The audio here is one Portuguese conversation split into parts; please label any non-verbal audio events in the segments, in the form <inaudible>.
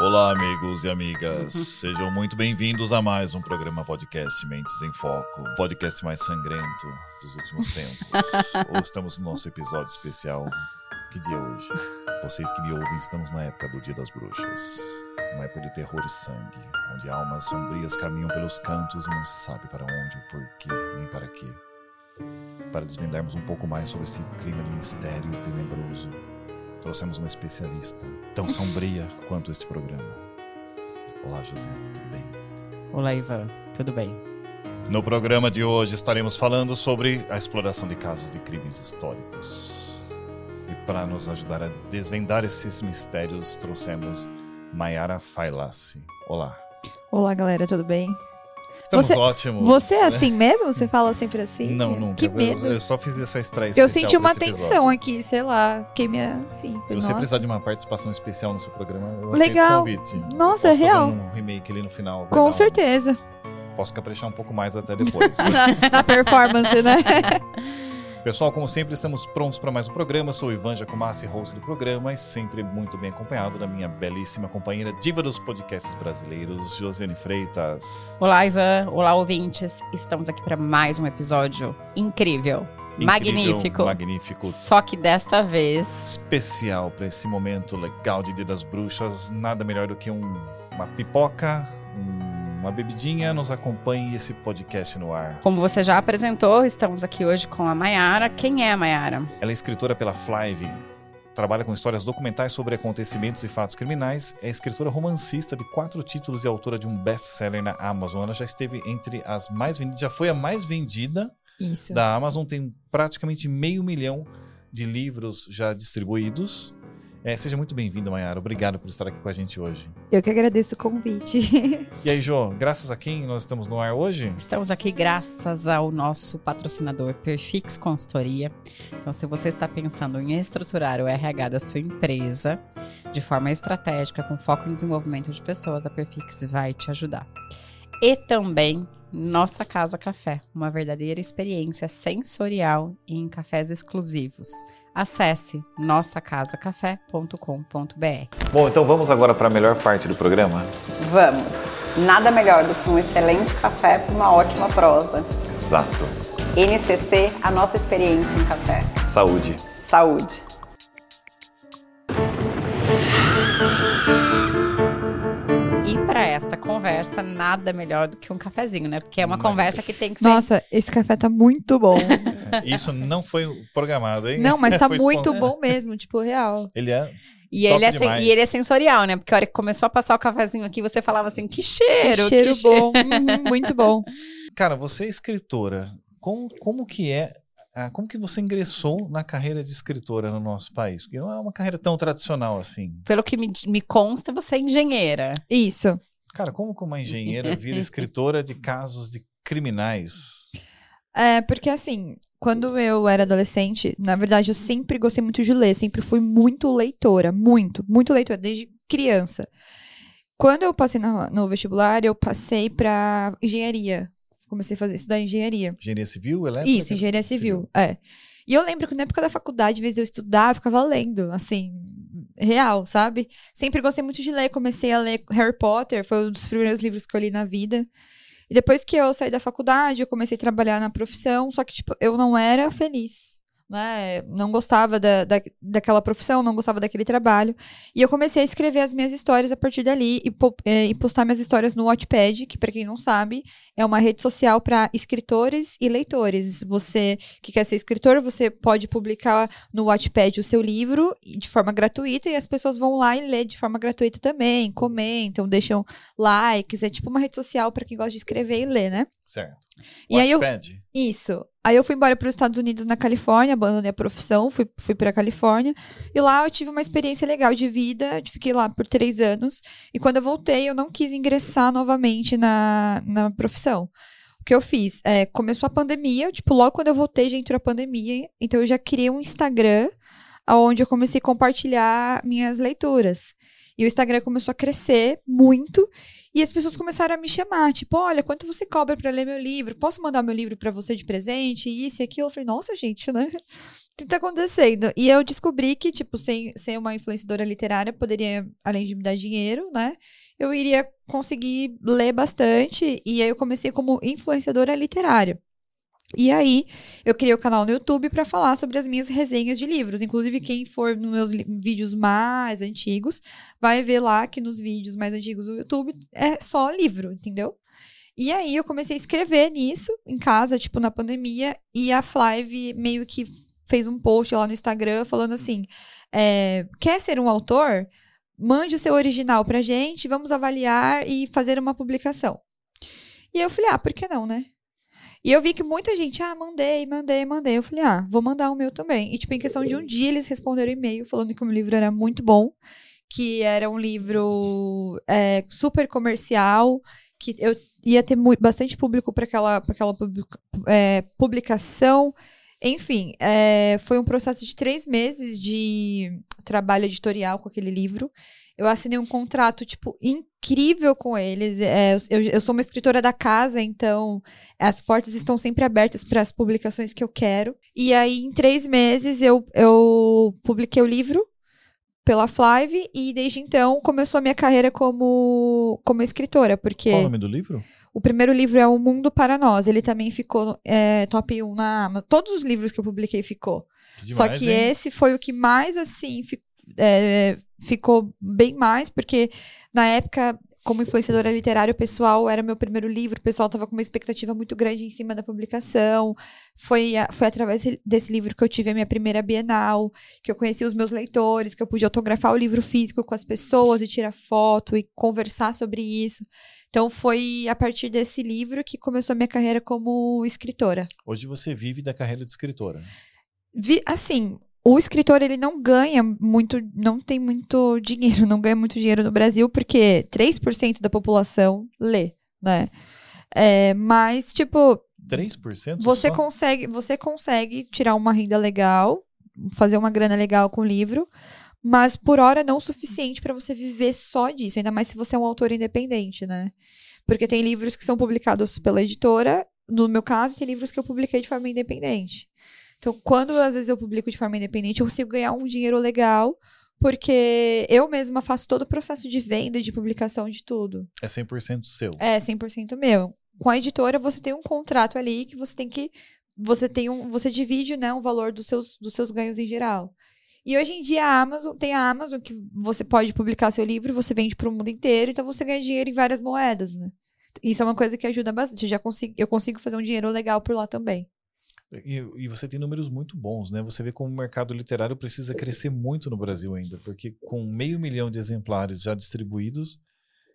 Olá, amigos e amigas. Sejam muito bem-vindos a mais um programa podcast Mentes em Foco, o podcast mais sangrento dos últimos tempos. <laughs> Ou estamos no nosso episódio especial. Que dia é hoje? Vocês que me ouvem, estamos na época do Dia das Bruxas. Uma época de terror e sangue, onde almas sombrias caminham pelos cantos e não se sabe para onde, o porquê, nem para quê. Para desvendarmos um pouco mais sobre esse clima de mistério tenebroso, trouxemos uma especialista, tão sombria <laughs> quanto este programa. Olá, José, tudo bem? Olá, Ivan, tudo bem? No programa de hoje estaremos falando sobre a exploração de casos de crimes históricos. E para nos ajudar a desvendar esses mistérios, trouxemos Mayara Failassi. Olá. Olá, galera, tudo bem? Estamos Você- ótimos. Você é né? assim mesmo? Você fala sempre assim? Não, nunca. Que Eu- medo. Eu, só fiz essa estreia Eu senti uma tensão aqui, sei lá. Fiquei minha. Sim. Se você nossa. precisar de uma participação especial no seu programa, eu Legal. aceito o convite. Nossa, Eu é real. fazer um remake ali no final. Com um- certeza. Posso caprichar um pouco mais até depois. <laughs> Na performance, né? <laughs> Pessoal, como sempre, estamos prontos para mais um programa. Eu sou o Ivan Jacomassi, host do programa, e sempre muito bem acompanhado da minha belíssima companheira, diva dos podcasts brasileiros, Josiane Freitas. Olá, Ivan. Olá, ouvintes. Estamos aqui para mais um episódio incrível, Incrível, magnífico. Magnífico. Só que desta vez, Especial para esse momento legal de Dia das Bruxas. Nada melhor do que um- uma pipoca, um- uma bebidinha. Nos acompanhe esse podcast no ar. como você já apresentou, estamos aqui hoje com a Mayara. Quem é a Mayara? Ela é escritora pela Flive, trabalha com histórias documentais sobre acontecimentos e fatos criminais, é escritora romancista de quatro títulos e autora de um best-seller na Amazon. Ela já esteve entre as mais vendidas, já foi a mais vendida Isso. da Amazon, tem praticamente meio milhão de livros já distribuídos. É, seja muito bem-vinda, Mayara. Obrigado por estar aqui com a gente hoje. Eu que agradeço o convite. E aí, Jô, graças a quem nós estamos no ar hoje? Estamos aqui graças ao nosso patrocinador Perfix Consultoria. Então, se você está pensando em estruturar o RH da sua empresa de forma estratégica, com foco em desenvolvimento de pessoas, a Perfix vai te ajudar. E também Nossa Casa Café, uma verdadeira experiência sensorial em cafés exclusivos. Acesse nossacasacafé.com.br. Bom, então vamos agora para a melhor parte do programa. Vamos! Nada melhor do que um excelente café para uma ótima prosa. Exato. NCC, a nossa experiência em café. Saúde. Saúde. E para esta conversa, nada melhor do que um cafezinho, né? Porque é uma Mas- conversa que tem que ser. Nossa, esse café tá muito bom. <laughs> <laughs> Isso não foi programado, hein? Não, mas <laughs> tá muito bom mesmo, tipo, real. Ele é. e, ele é demais. e ele é sensorial, né? Porque a hora que começou a passar o cafezinho aqui, você falava assim: que cheiro! Que cheiro que bom. Uhum, muito bom. <laughs> Cara, você é escritora. Como, como que é. ah, Como que você ingressou na carreira de escritora no nosso país? Porque não é uma carreira tão tradicional assim. Pelo que me, me consta, você é engenheira. Isso. Cara, como que uma engenheira vira escritora de casos de criminais? É, porque assim, quando eu era adolescente, na verdade, eu sempre gostei muito de ler, sempre fui muito leitora, muito, muito leitora, desde criança. Quando eu passei no, no vestibular, eu passei pra engenharia. Comecei a fazer estudar engenharia. Engenharia civil, elétrica? Isso, engenharia civil, é. E eu lembro que na época da faculdade, às vezes eu estudava, ficava lendo, assim, real, sabe? Sempre gostei muito de ler, comecei a ler Harry Potter, foi um dos primeiros livros que eu li na vida. E depois que eu saí da faculdade, eu comecei a trabalhar na profissão, só que, tipo, eu não era feliz, né? Não gostava da, da, daquela profissão, não gostava daquele trabalho. E eu comecei a escrever as minhas histórias a partir dali e, po- eh, e postar minhas histórias no Wattpad, que, pra quem não sabe, é uma rede social para escritores e leitores. Você que quer ser escritor, você pode publicar no Wattpad o seu livro de forma gratuita e as pessoas vão lá e lê de forma gratuita também, comentam, deixam likes. É tipo uma rede social para quem gosta de escrever e ler, né? Certo. E aí eu- Wattpad? Isso. Aí eu fui embora para os Estados Unidos na Califórnia, abandonei a profissão, fui, fui para Califórnia. E lá eu tive uma experiência legal de vida, fiquei lá por três anos. E quando eu voltei, eu não quis ingressar novamente na, na profissão. O que eu fiz? É, começou a pandemia, tipo, logo quando eu voltei já entrou a pandemia. Então eu já criei um Instagram, onde eu comecei a compartilhar minhas leituras. E o Instagram começou a crescer muito. E as pessoas começaram a me chamar, tipo, olha, quanto você cobra pra ler meu livro? Posso mandar meu livro pra você de presente? Isso e aquilo. Eu falei, nossa, gente, né? que tá acontecendo? E eu descobri que, tipo, sem ser uma influenciadora literária, poderia, além de me dar dinheiro, né? Eu iria conseguir ler bastante. E aí eu comecei como influenciadora literária. E aí, eu criei o canal no YouTube para falar sobre as minhas resenhas de livros. Inclusive, quem for nos meus vídeos mais antigos, vai ver lá que nos vídeos mais antigos do YouTube é só livro, entendeu? E aí, eu comecei a escrever nisso, em casa, tipo, na pandemia, e a Flive meio que fez um post lá no Instagram falando assim: é, quer ser um autor? Mande o seu original pra gente, vamos avaliar e fazer uma publicação. E eu falei, ah, por que não, né? E eu vi que muita gente, ah, mandei, mandei, mandei. Eu falei, ah, vou mandar o meu também. E, tipo, em questão de um dia, eles responderam e-mail falando que o meu livro era muito bom, que era um livro é, super comercial, que eu ia ter muito, bastante público para aquela, pra aquela publica, é, publicação. Enfim, é, foi um processo de três meses de trabalho editorial com aquele livro. Eu assinei um contrato, tipo, incrível com eles. É, eu, eu, sou uma escritora da casa, então as portas estão sempre abertas para as publicações que eu quero. E aí, em três meses, eu, eu publiquei o livro pela Flive e desde então começou a minha carreira como, como escritora, porque... Qual o nome do livro? O primeiro livro é O Mundo para Nós. Ele também ficou é, top 1 na Amazon. Todos os livros que eu publiquei ficou. Que Só demais, que hein? esse foi o que mais, assim, é, ficou bem mais, porque na época, como influenciadora literária, o pessoal era meu primeiro livro, o pessoal tava com uma expectativa muito grande em cima da publicação. Foi, foi através desse livro que eu tive a minha primeira Bienal, que eu conheci os meus leitores, que eu pude autografar o livro físico com as pessoas e tirar foto e conversar sobre isso. Então foi a partir desse livro que começou a minha carreira como escritora. Hoje você vive da carreira de escritora. Vi- assim, o escritor ele não ganha muito, não tem muito <laughs> dinheiro, não ganha muito dinheiro no Brasil, porque 3% da população lê, né? É, mas, tipo, 3%? você só? consegue, você consegue tirar uma renda legal, fazer uma grana legal com o livro, mas por hora não o suficiente para você viver só disso, ainda mais se você é um autor independente, né? Porque tem livros que são publicados pela editora, no meu caso, tem livros que eu publiquei de forma independente. Então, quando às vezes eu publico de forma independente, eu consigo ganhar um dinheiro legal, porque eu mesma faço todo o processo de venda, de publicação de tudo. É 100% seu. É 100% meu. Com a editora, você tem um contrato ali que você tem que. Você tem um. Você divide, né, o valor dos seus, dos seus ganhos em geral. E hoje em dia a Amazon tem a Amazon que você pode publicar seu livro, você vende para o mundo inteiro, então você ganha dinheiro em várias moedas, né? Isso é uma coisa que ajuda bastante. Eu já consigo, eu consigo fazer um dinheiro legal por lá também. E, e você tem números muito bons, né? Você vê como o mercado literário precisa crescer muito no Brasil ainda, porque com meio milhão de exemplares já distribuídos,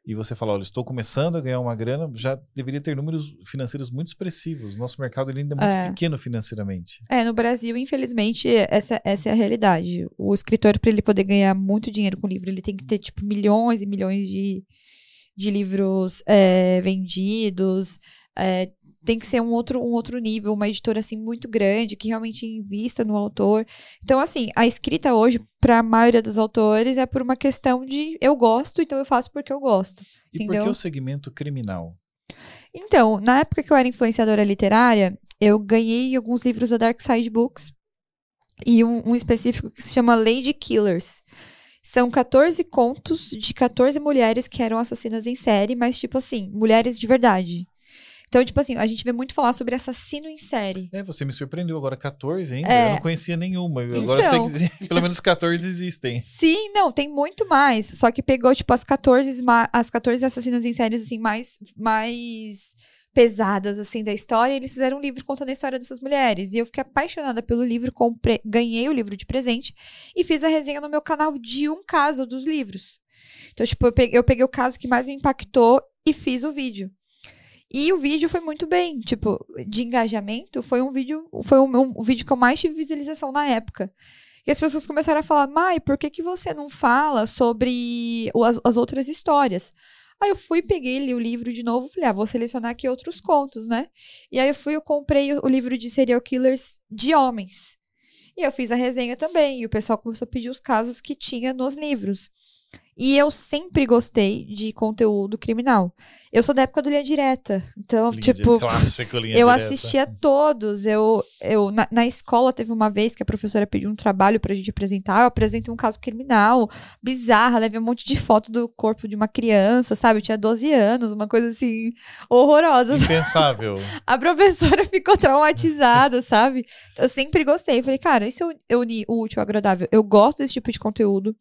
e você fala, olha, estou começando a ganhar uma grana, já deveria ter números financeiros muito expressivos. Nosso mercado ele ainda é muito É. pequeno financeiramente. É, no Brasil, infelizmente, essa, essa é a realidade. O escritor, para ele poder ganhar muito dinheiro com livro, ele tem que ter, tipo, milhões e milhões de, de livros é, vendidos. é, tem que ser um outro, um outro nível, uma editora, assim, muito grande, que realmente invista no autor. Então, assim, a escrita hoje, para a maioria dos autores, é por uma questão de eu gosto, então eu faço porque eu gosto. E por Entendeu? que o segmento criminal? Então, na época que eu era influenciadora literária, eu ganhei alguns livros da Dark Side Books e um, um específico que se chama Lady Killers. São 14 contos de 14 mulheres que eram assassinas em série, mas, tipo assim, mulheres de verdade. Então, tipo assim, a gente vê muito falar sobre assassino em série. É, você me surpreendeu agora 14 ainda. É. Eu não conhecia nenhuma. Eu Agora eu Então. sei <laughs> que pelo menos 14 existem. Sim, não, tem muito mais. Só que pegou, tipo, as 14, ma- as 14 assassinas em séries, assim, mais, mais pesadas, assim, da história. E eles fizeram um livro contando a história dessas mulheres. E eu fiquei apaixonada pelo livro, comprei, ganhei o livro de presente e fiz a resenha no meu canal de um caso dos livros. Então, tipo, eu peguei, eu peguei o caso que mais me impactou e fiz o vídeo. E o vídeo foi muito bem, tipo, de engajamento, foi um vídeo, foi um, um- o vídeo que eu mais tive visualização na época. E as pessoas começaram a falar, Mai, por que, que você não fala sobre o- as, as outras histórias? Aí eu fui, peguei, li o livro de novo, falei, ah, vou selecionar aqui outros contos, né? E aí eu fui, eu comprei o, o livro de serial killers de homens. E eu fiz a resenha também, e o pessoal começou a pedir os casos que tinha nos livros. E eu sempre gostei de conteúdo criminal. Eu sou da época do Linha Direta. Então, Linha tipo, clássico, linha eu direta. assistia todos. Eu, eu na, na escola teve uma vez que a professora pediu um trabalho pra gente apresentar. Eu apresentei um caso criminal bizarra, levei um monte de foto do corpo de uma criança, sabe? Eu tinha 12 anos, uma coisa assim horrorosa. <laughs> Impensável. A professora <laughs> ficou traumatizada, sabe? Eu sempre gostei. Falei, cara, se eu, unir o útil ao agradável? Eu gosto desse tipo de conteúdo.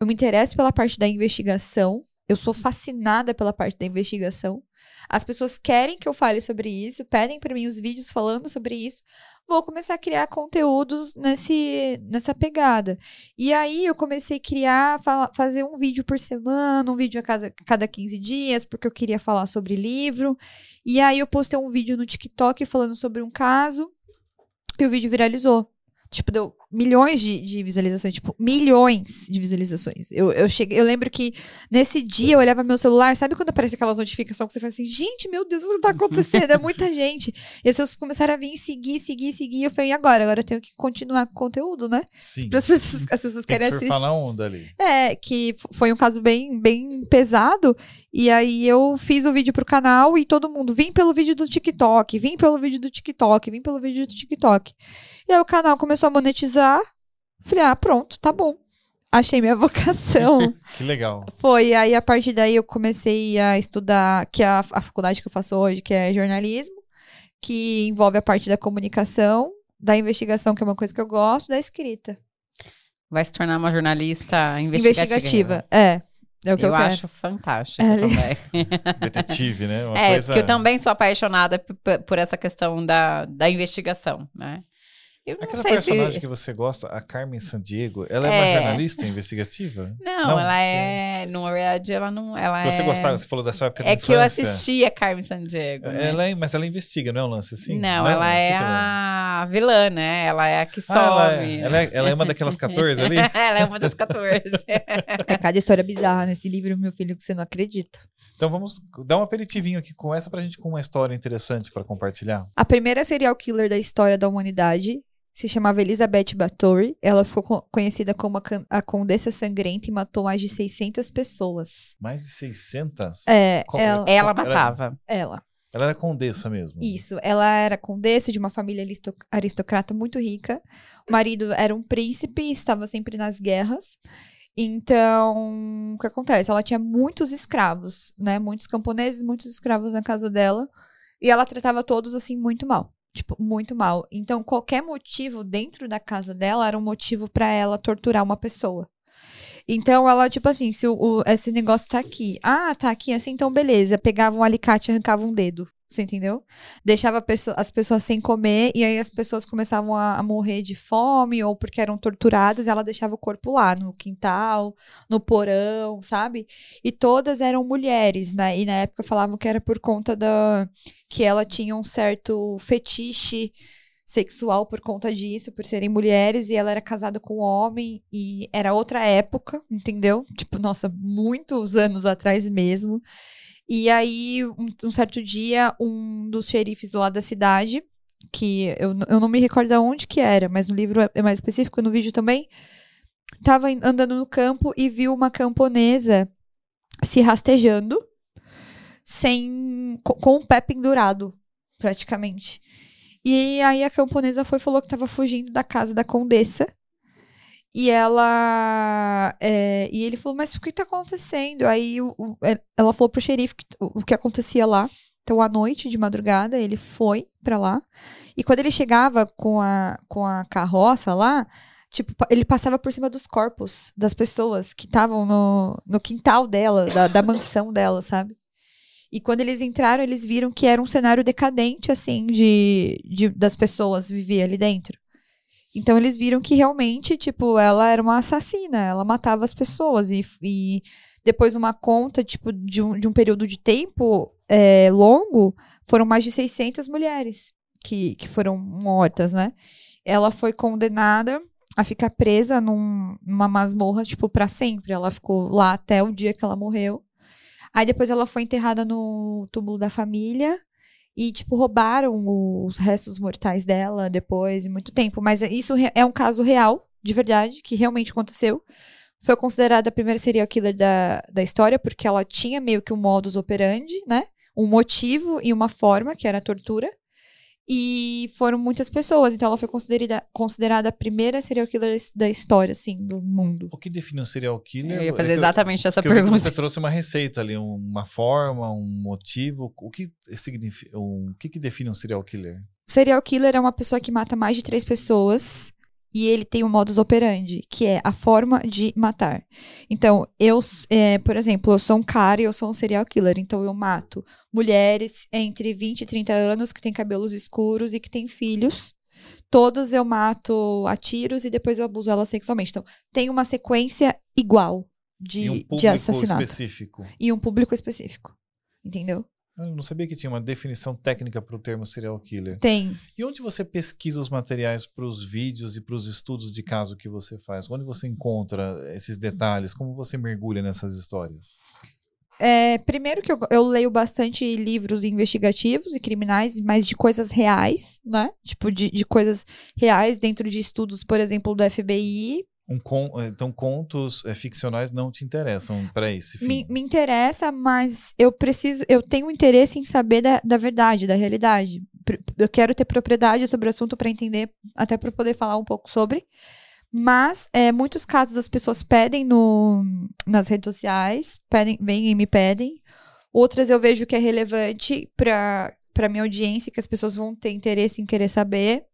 Eu me interesso pela parte da investigação. Eu sou fascinada pela parte da investigação. As pessoas querem que eu fale sobre isso, pedem pra mim os vídeos falando sobre isso. Vou começar a criar conteúdos nesse, nessa pegada. E aí eu comecei a criar, fala- fazer um vídeo por semana, um vídeo a casa- cada 15 dias, porque eu queria falar sobre livro. E aí eu postei um vídeo no TikTok falando sobre um caso e o vídeo viralizou. Tipo, deu milhões de, de visualizações, tipo, milhões de visualizações. Eu, eu cheguei, eu lembro que nesse dia eu olhava meu celular, sabe quando aparece aquelas notificações que você fala assim, gente, meu Deus, o que tá acontecendo? É muita gente. E as pessoas começaram a vir seguir, seguir, seguir. E eu falei, e agora? Agora eu tenho que continuar com o conteúdo, né? Sim. As pessoas, as pessoas <laughs> Tem querem que assistir. onda ali. É, que foi um caso bem, bem pesado. E aí eu fiz o vídeo pro canal e todo mundo, vim pelo vídeo do TikTok, vim pelo vídeo do TikTok, vim pelo vídeo do TikTok. E aí o canal começou a monetizar. Falei, ah, pronto, tá bom. Achei minha <laughs> vocação. Que legal. Foi, aí a partir daí eu comecei a estudar, que é a, a faculdade que eu faço hoje, que é jornalismo, que envolve a parte da comunicação, da investigação, que é uma coisa que eu gosto, da escrita. Vai se tornar uma jornalista investigativa. Investigativa, é. É o que eu, eu quero. acho fantástico É, também. <laughs> Detetive, né? Uma é, coisa... porque eu também sou apaixonada por essa questão da, da investigação, né? Eu não Aquela sei personagem se... que você gosta, a Carmen Sandiego, ela é, uma É. jornalista investigativa? <laughs> Não, Não? ela é... Na verdade, ela não... Ela Você é... gostava, você falou da sua época de É que eu assistia Carmen Sandiego. né? Ela é, mas ela investiga, não é um lance assim? Não, ela O que é ela a vilã, né? Ela é a que some. Ah, ela, é, ela, é, ela é uma daquelas <laughs> 14 ali? <laughs> ela é uma das 14. É cada história bizarra nesse livro, meu filho, que você não acredita. Então vamos dar um aperitivinho aqui com essa pra gente com uma história interessante pra compartilhar. A primeira serial killer da história da humanidade se chamava Elizabeth Bathory. Ela ficou co- conhecida como a, Condessa Sangrenta e matou mais de 600 pessoas. Mais de 600? É, ela, Ela matava. ela. Ela era condessa mesmo. Isso. Ela era condessa de uma família aristo- aristocrata muito rica. O marido era um príncipe e estava sempre nas guerras. Então, o que acontece? Ela tinha muitos escravos, né? Muitos camponeses, muitos escravos na casa dela. E ela tratava todos assim muito mal. Tipo, muito mal. Então, qualquer motivo dentro da casa dela era um motivo pra ela torturar uma pessoa. Então, ela, tipo assim, se o, o- esse negócio tá aqui. Ah, tá aqui assim, então beleza. Pegava um alicate e arrancava um dedo. Você entendeu? Deixava as pessoas sem comer e aí as pessoas começavam a, a morrer de fome ou porque eram torturadas. E ela deixava o corpo lá, no quintal, no porão, sabe? E todas eram mulheres, né? E na época falavam que era por conta da. que ela tinha um certo fetiche sexual por conta disso, por serem mulheres, e ela era casada com um homem, e era outra época, entendeu? Tipo, nossa, muitos anos atrás mesmo. E aí, um, um certo dia, um dos xerifes lá da cidade, que eu, eu não me recordo de onde que era, mas no livro é- é mais específico, no vídeo também, tava in- andando no campo e viu uma camponesa se rastejando, sem co- com o pé pendurado, praticamente. E aí a camponesa foi falou que estava fugindo da casa da condessa. E ela. é, e ele falou, mas o que tá acontecendo? Aí o- o- é, ela falou pro xerife que- o, o que acontecia lá. Então, à noite, de madrugada, ele foi pra lá. E quando ele chegava com a, com a carroça lá, tipo, ele passava por cima dos corpos das pessoas que estavam no, no quintal dela, da, da mansão dela, sabe? E quando eles entraram, eles viram que era um cenário decadente, assim, de, de das pessoas viver ali dentro. Então eles viram que realmente, tipo, ela era uma assassina, ela matava as pessoas. E, e depois uma conta, tipo, de um, de um período de tempo é, longo, foram mais de 600 mulheres que, que foram mortas, né? Ela foi condenada a ficar presa num- numa masmorra, tipo, pra sempre. Ela ficou lá até o dia que ela morreu. Aí depois ela foi enterrada no túmulo da família. E, tipo, roubaram os restos mortais dela depois, em muito tempo. Mas isso re- é um caso real, de verdade, que realmente aconteceu. Foi considerada a primeira serial killer da, da história, porque ela tinha meio que um modus operandi, né? Um motivo e uma forma, que era a tortura. E foram muitas pessoas, então ela foi considerada, considerada a primeira serial killer da história, assim, do mundo. O que define um serial killer? Eu ia É fazer eu- exatamente essa que eu vi que pergunta. Você trouxe uma receita ali, uma forma, um motivo. O que significa, o que, que define um serial killer? O serial killer é uma pessoa que mata mais de três pessoas e ele tem um modus operandi, que é a forma de matar. Então, eu, é, por exemplo, eu sou um cara e eu sou um serial killer, então eu mato mulheres entre 20 e 30 anos que têm cabelos escuros e que têm filhos. Todos eu mato a tiros e depois eu abuso elas sexualmente. Então, tem uma sequência igual de, e um de público assassinato. específico. E um público específico. Entendeu? Eu não sabia que tinha uma definição técnica para o termo serial killer. Tem. E onde você pesquisa os materiais para os vídeos e para os estudos de caso que você faz? Onde você encontra esses detalhes? Como você mergulha nessas histórias? É, primeiro que eu, eu leio bastante livros investigativos e criminais, mas de coisas reais, né? Tipo, de, de coisas reais dentro de estudos, por exemplo, do FBI. Um con- então, contos eh, ficcionais não te interessam para esse fim? Me, me interessa, mas eu preciso, eu tenho interesse em saber da, da verdade, da realidade. Eu quero ter propriedade sobre o assunto para entender, até para poder falar um pouco sobre. Mas é, muitos casos as pessoas pedem no, nas redes sociais, pedem, vêm e me pedem. Outras eu vejo que é relevante para para minha audiência, que as pessoas vão ter interesse em querer saber.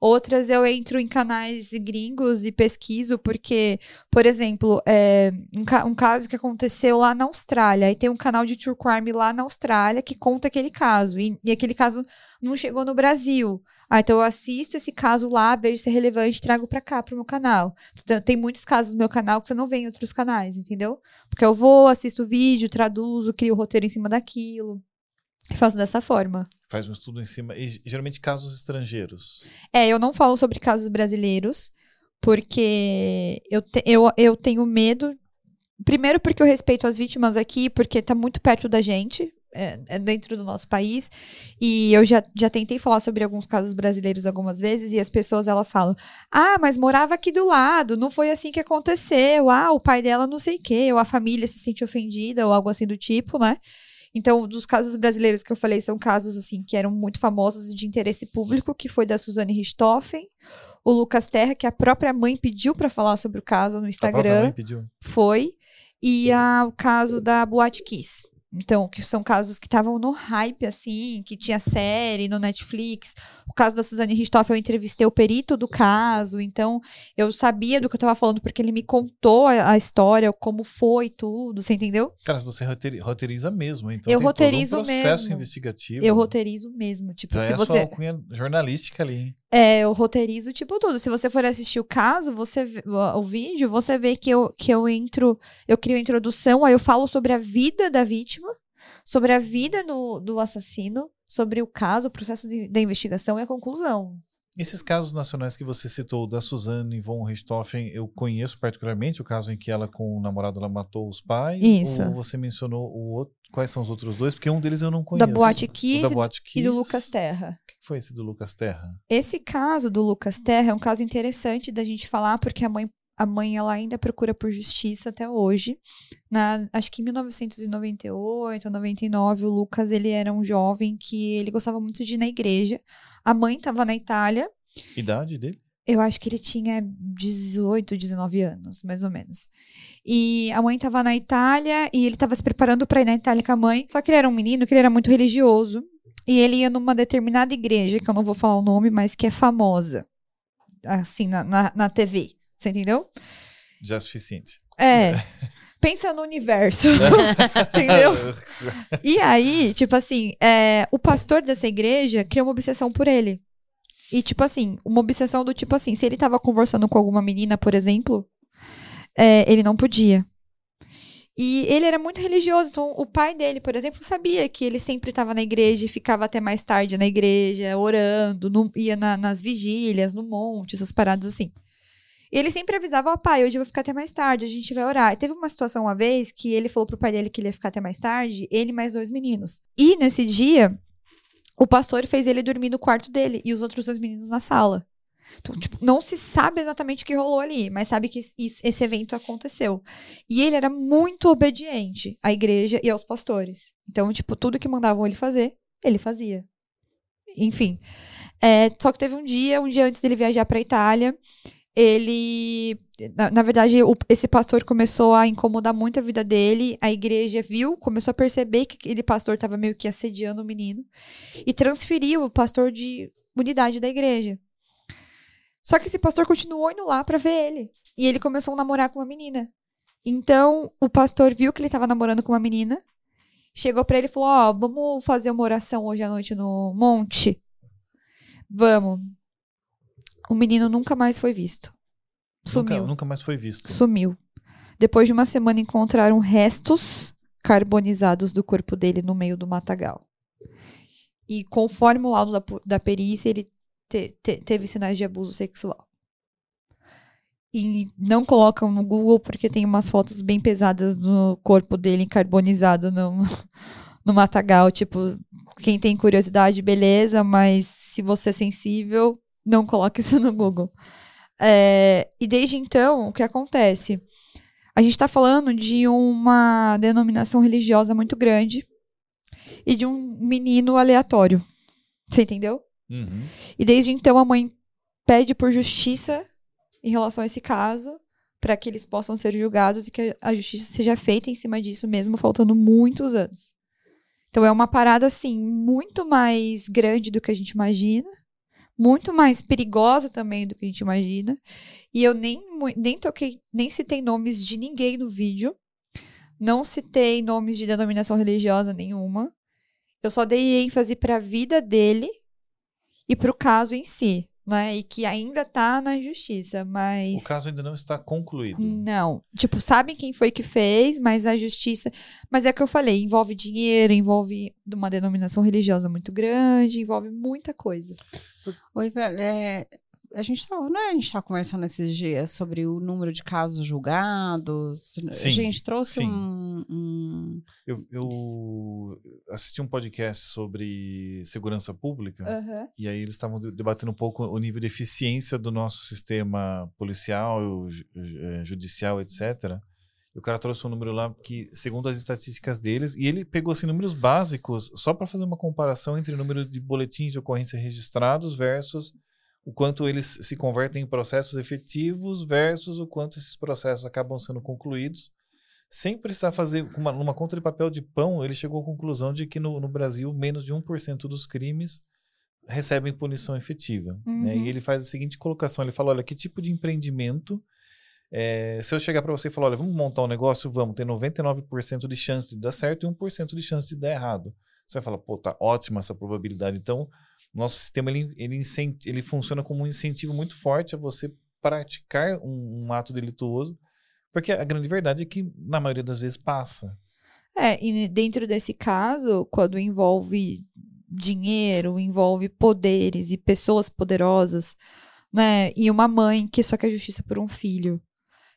Outras eu entro em canais gringos e pesquiso, porque, por exemplo, é, um, ca- um caso que aconteceu lá na Austrália. Aí tem um canal de true crime lá na Austrália que conta aquele caso. E, e aquele caso não chegou no Brasil. Ah, então eu assisto esse caso lá, vejo se é relevante e trago pra cá, pro meu canal. Então, tem muitos casos no meu canal que você não vê em outros canais, entendeu? Porque eu vou, assisto o vídeo, traduzo, crio o roteiro em cima daquilo. E faço dessa forma. Faz um estudo em cima, e geralmente casos estrangeiros. É, eu não falo sobre casos brasileiros, porque eu, te- eu, eu tenho medo. Primeiro, porque eu respeito as vítimas aqui, porque tá muito perto da gente, é, é dentro do nosso país. E eu já, já tentei falar sobre alguns casos brasileiros algumas vezes, e as pessoas elas falam: Ah, mas morava aqui do lado, não foi assim que aconteceu. Ah, o pai dela não sei o quê, ou a família se sente ofendida, ou algo assim do tipo, né? Então, dos casos brasileiros que eu falei, são casos assim que eram muito famosos e de interesse público, que foi da Suzane Richthofen, o Lucas Terra, que a própria mãe pediu pra falar sobre o caso no A Instagram, mãe pediu. foi, e a- o caso da Boate Kiss. Então, que são casos que estavam no hype, assim, que tinha série no Netflix. O caso da Suzane Richthofen, eu entrevistei o perito do caso, então eu sabia do que eu tava falando, porque ele me contou a, a história, como foi tudo, você entendeu? Cara, você roteiri- roteiriza mesmo, então Eu roteirizo um processo mesmo. investigativo. Eu roteirizo mesmo. Tipo, Já se é você. sua alcunha jornalística ali. hein? É, eu roteirizo tipo tudo. Se você for assistir o caso, você o, vídeo, você vê que eu, que eu entro, eu crio a introdução, aí eu falo sobre a vida da vítima, sobre a vida no- do assassino, sobre o caso, o processo de- da investigação e a conclusão. Esses casos nacionais que você citou, da Suzane von Richthofen, eu conheço particularmente o caso em que ela com o namorado ela matou os pais. Isso. Ou você mencionou o outro, quais são os outros dois? Porque um deles eu não conheço. Da Boate Kiss da do- Boate e do Kiss. Lucas Terra. O que foi esse do Lucas Terra? Esse caso do Lucas Terra é um caso interessante da gente falar, porque a mãe, a mãe ela ainda procura por justiça até hoje. Na, acho que em 1998 ou 99, o Lucas ele era um jovem que ele gostava muito de ir na igreja. A mãe estava na Itália. Idade dele? Eu acho que ele tinha 18, 19 anos, mais ou menos. E a mãe estava na Itália e ele estava se preparando para ir na Itália com a mãe. Só que ele era um menino que ele era muito religioso. E ele ia numa determinada igreja, que eu não vou falar o nome, mas que é famosa. Assim, na, na, na TV. Você entendeu? Já é suficiente. É. Pensa no universo. <laughs> <laughs> entendeu? E aí, tipo assim, é, o pastor dessa igreja criou uma obsessão por ele. E, tipo assim, uma obsessão do tipo assim, se ele tava conversando com alguma menina, por exemplo, é, ele não podia. E ele era muito religioso, então o pai dele, por exemplo, sabia que ele sempre estava na igreja e ficava até mais tarde na igreja, orando, no- ia na- nas vigílias, no monte, essas paradas assim. E ele sempre avisava, ó, pai, hoje eu vou ficar até mais tarde, a gente vai orar. E teve uma situação uma vez que ele falou pro pai dele que ele ia ficar até mais tarde, ele mais dois meninos. E nesse dia, o pastor fez ele dormir no quarto dele e os outros dois meninos na sala. Então, tipo, não se sabe exatamente o que rolou ali, mas sabe que esse evento aconteceu. E ele era muito obediente à igreja e aos pastores. Então, tipo, tudo que mandavam ele fazer, ele fazia. Enfim. É, só que teve um dia, um dia antes dele viajar pra Itália, ele. Na, na verdade, o- esse pastor começou a incomodar muito a vida dele. A igreja viu, começou a perceber que aquele pastor estava meio que assediando o menino e transferiu o pastor de unidade da igreja. Só que esse pastor continuou indo lá pra ver ele. E ele começou a namorar com uma menina. Então, o pastor viu que ele tava namorando com uma menina. Chegou pra ele e falou: Ó, vamos fazer uma oração hoje à noite no monte? Vamos. O menino nunca mais foi visto. Sumiu. Nunca, nunca mais foi visto. Sumiu. Depois de uma semana, encontraram restos carbonizados do corpo dele no meio do matagal. E conforme o laudo da, da perícia, ele te- te- teve sinais de abuso sexual. E não colocam no Google porque tem umas fotos bem pesadas do corpo dele carbonizado no, <laughs> no matagal. Tipo, quem tem curiosidade, beleza, mas se você é sensível, não coloque isso no Google. É, e desde então, o que acontece? A gente está falando de uma denominação religiosa muito grande e de um menino aleatório. Você entendeu? Uhum. E desde então a mãe pede por justiça em relação a esse caso, para que eles possam ser julgados e que a justiça seja feita em cima disso mesmo, faltando muitos anos. Então é uma parada assim muito mais grande do que a gente imagina, muito mais perigosa também do que a gente imagina. E eu nem nem toquei, nem citei nomes de ninguém no vídeo. Não citei nomes de denominação religiosa nenhuma. Eu só dei ênfase para a vida dele e para o caso em si, né? E que ainda tá na justiça, mas O caso ainda não está concluído. não. Tipo, sabem quem foi que fez, mas a justiça. Mas é o que eu falei: envolve dinheiro, envolve uma denominação religiosa muito grande, envolve muita coisa. Oi, velho. É, a gente tava, não é? A gente tava conversando esses dias sobre o número de casos julgados. Sim, a gente trouxe sim. um, um- Eu, eu assisti um podcast sobre segurança pública. E aí eles estavam de- debatendo um pouco o nível de eficiência do nosso sistema policial, eh, judicial, etc. E o cara trouxe um número lá que, segundo as estatísticas deles, e ele pegou assim números básicos só para fazer uma comparação entre o número de boletins de ocorrência registrados versus o quanto eles se convertem em processos efetivos versus o quanto esses processos acabam sendo concluídos. Sem precisar fazer uma, numa conta de papel de pão, ele chegou à conclusão de que no, no Brasil menos de 1% dos crimes recebem punição efetiva. né? Uhum. E ele faz a seguinte colocação: ele fala, olha, que tipo de empreendimento. é, se eu chegar para você e falar, olha, vamos montar um negócio, vamos, tem 99% de chance de dar certo e 1% de chance de dar errado. Você vai falar, pô, tá ótima essa probabilidade. Então, nosso sistema ele, ele, ele funciona como um incentivo muito forte a você praticar um, um ato delituoso, porque a grande verdade é que, na maioria das vezes, passa. É, e dentro desse caso, quando envolve dinheiro, envolve poderes e pessoas poderosas, né? E uma mãe que só quer justiça por um filho.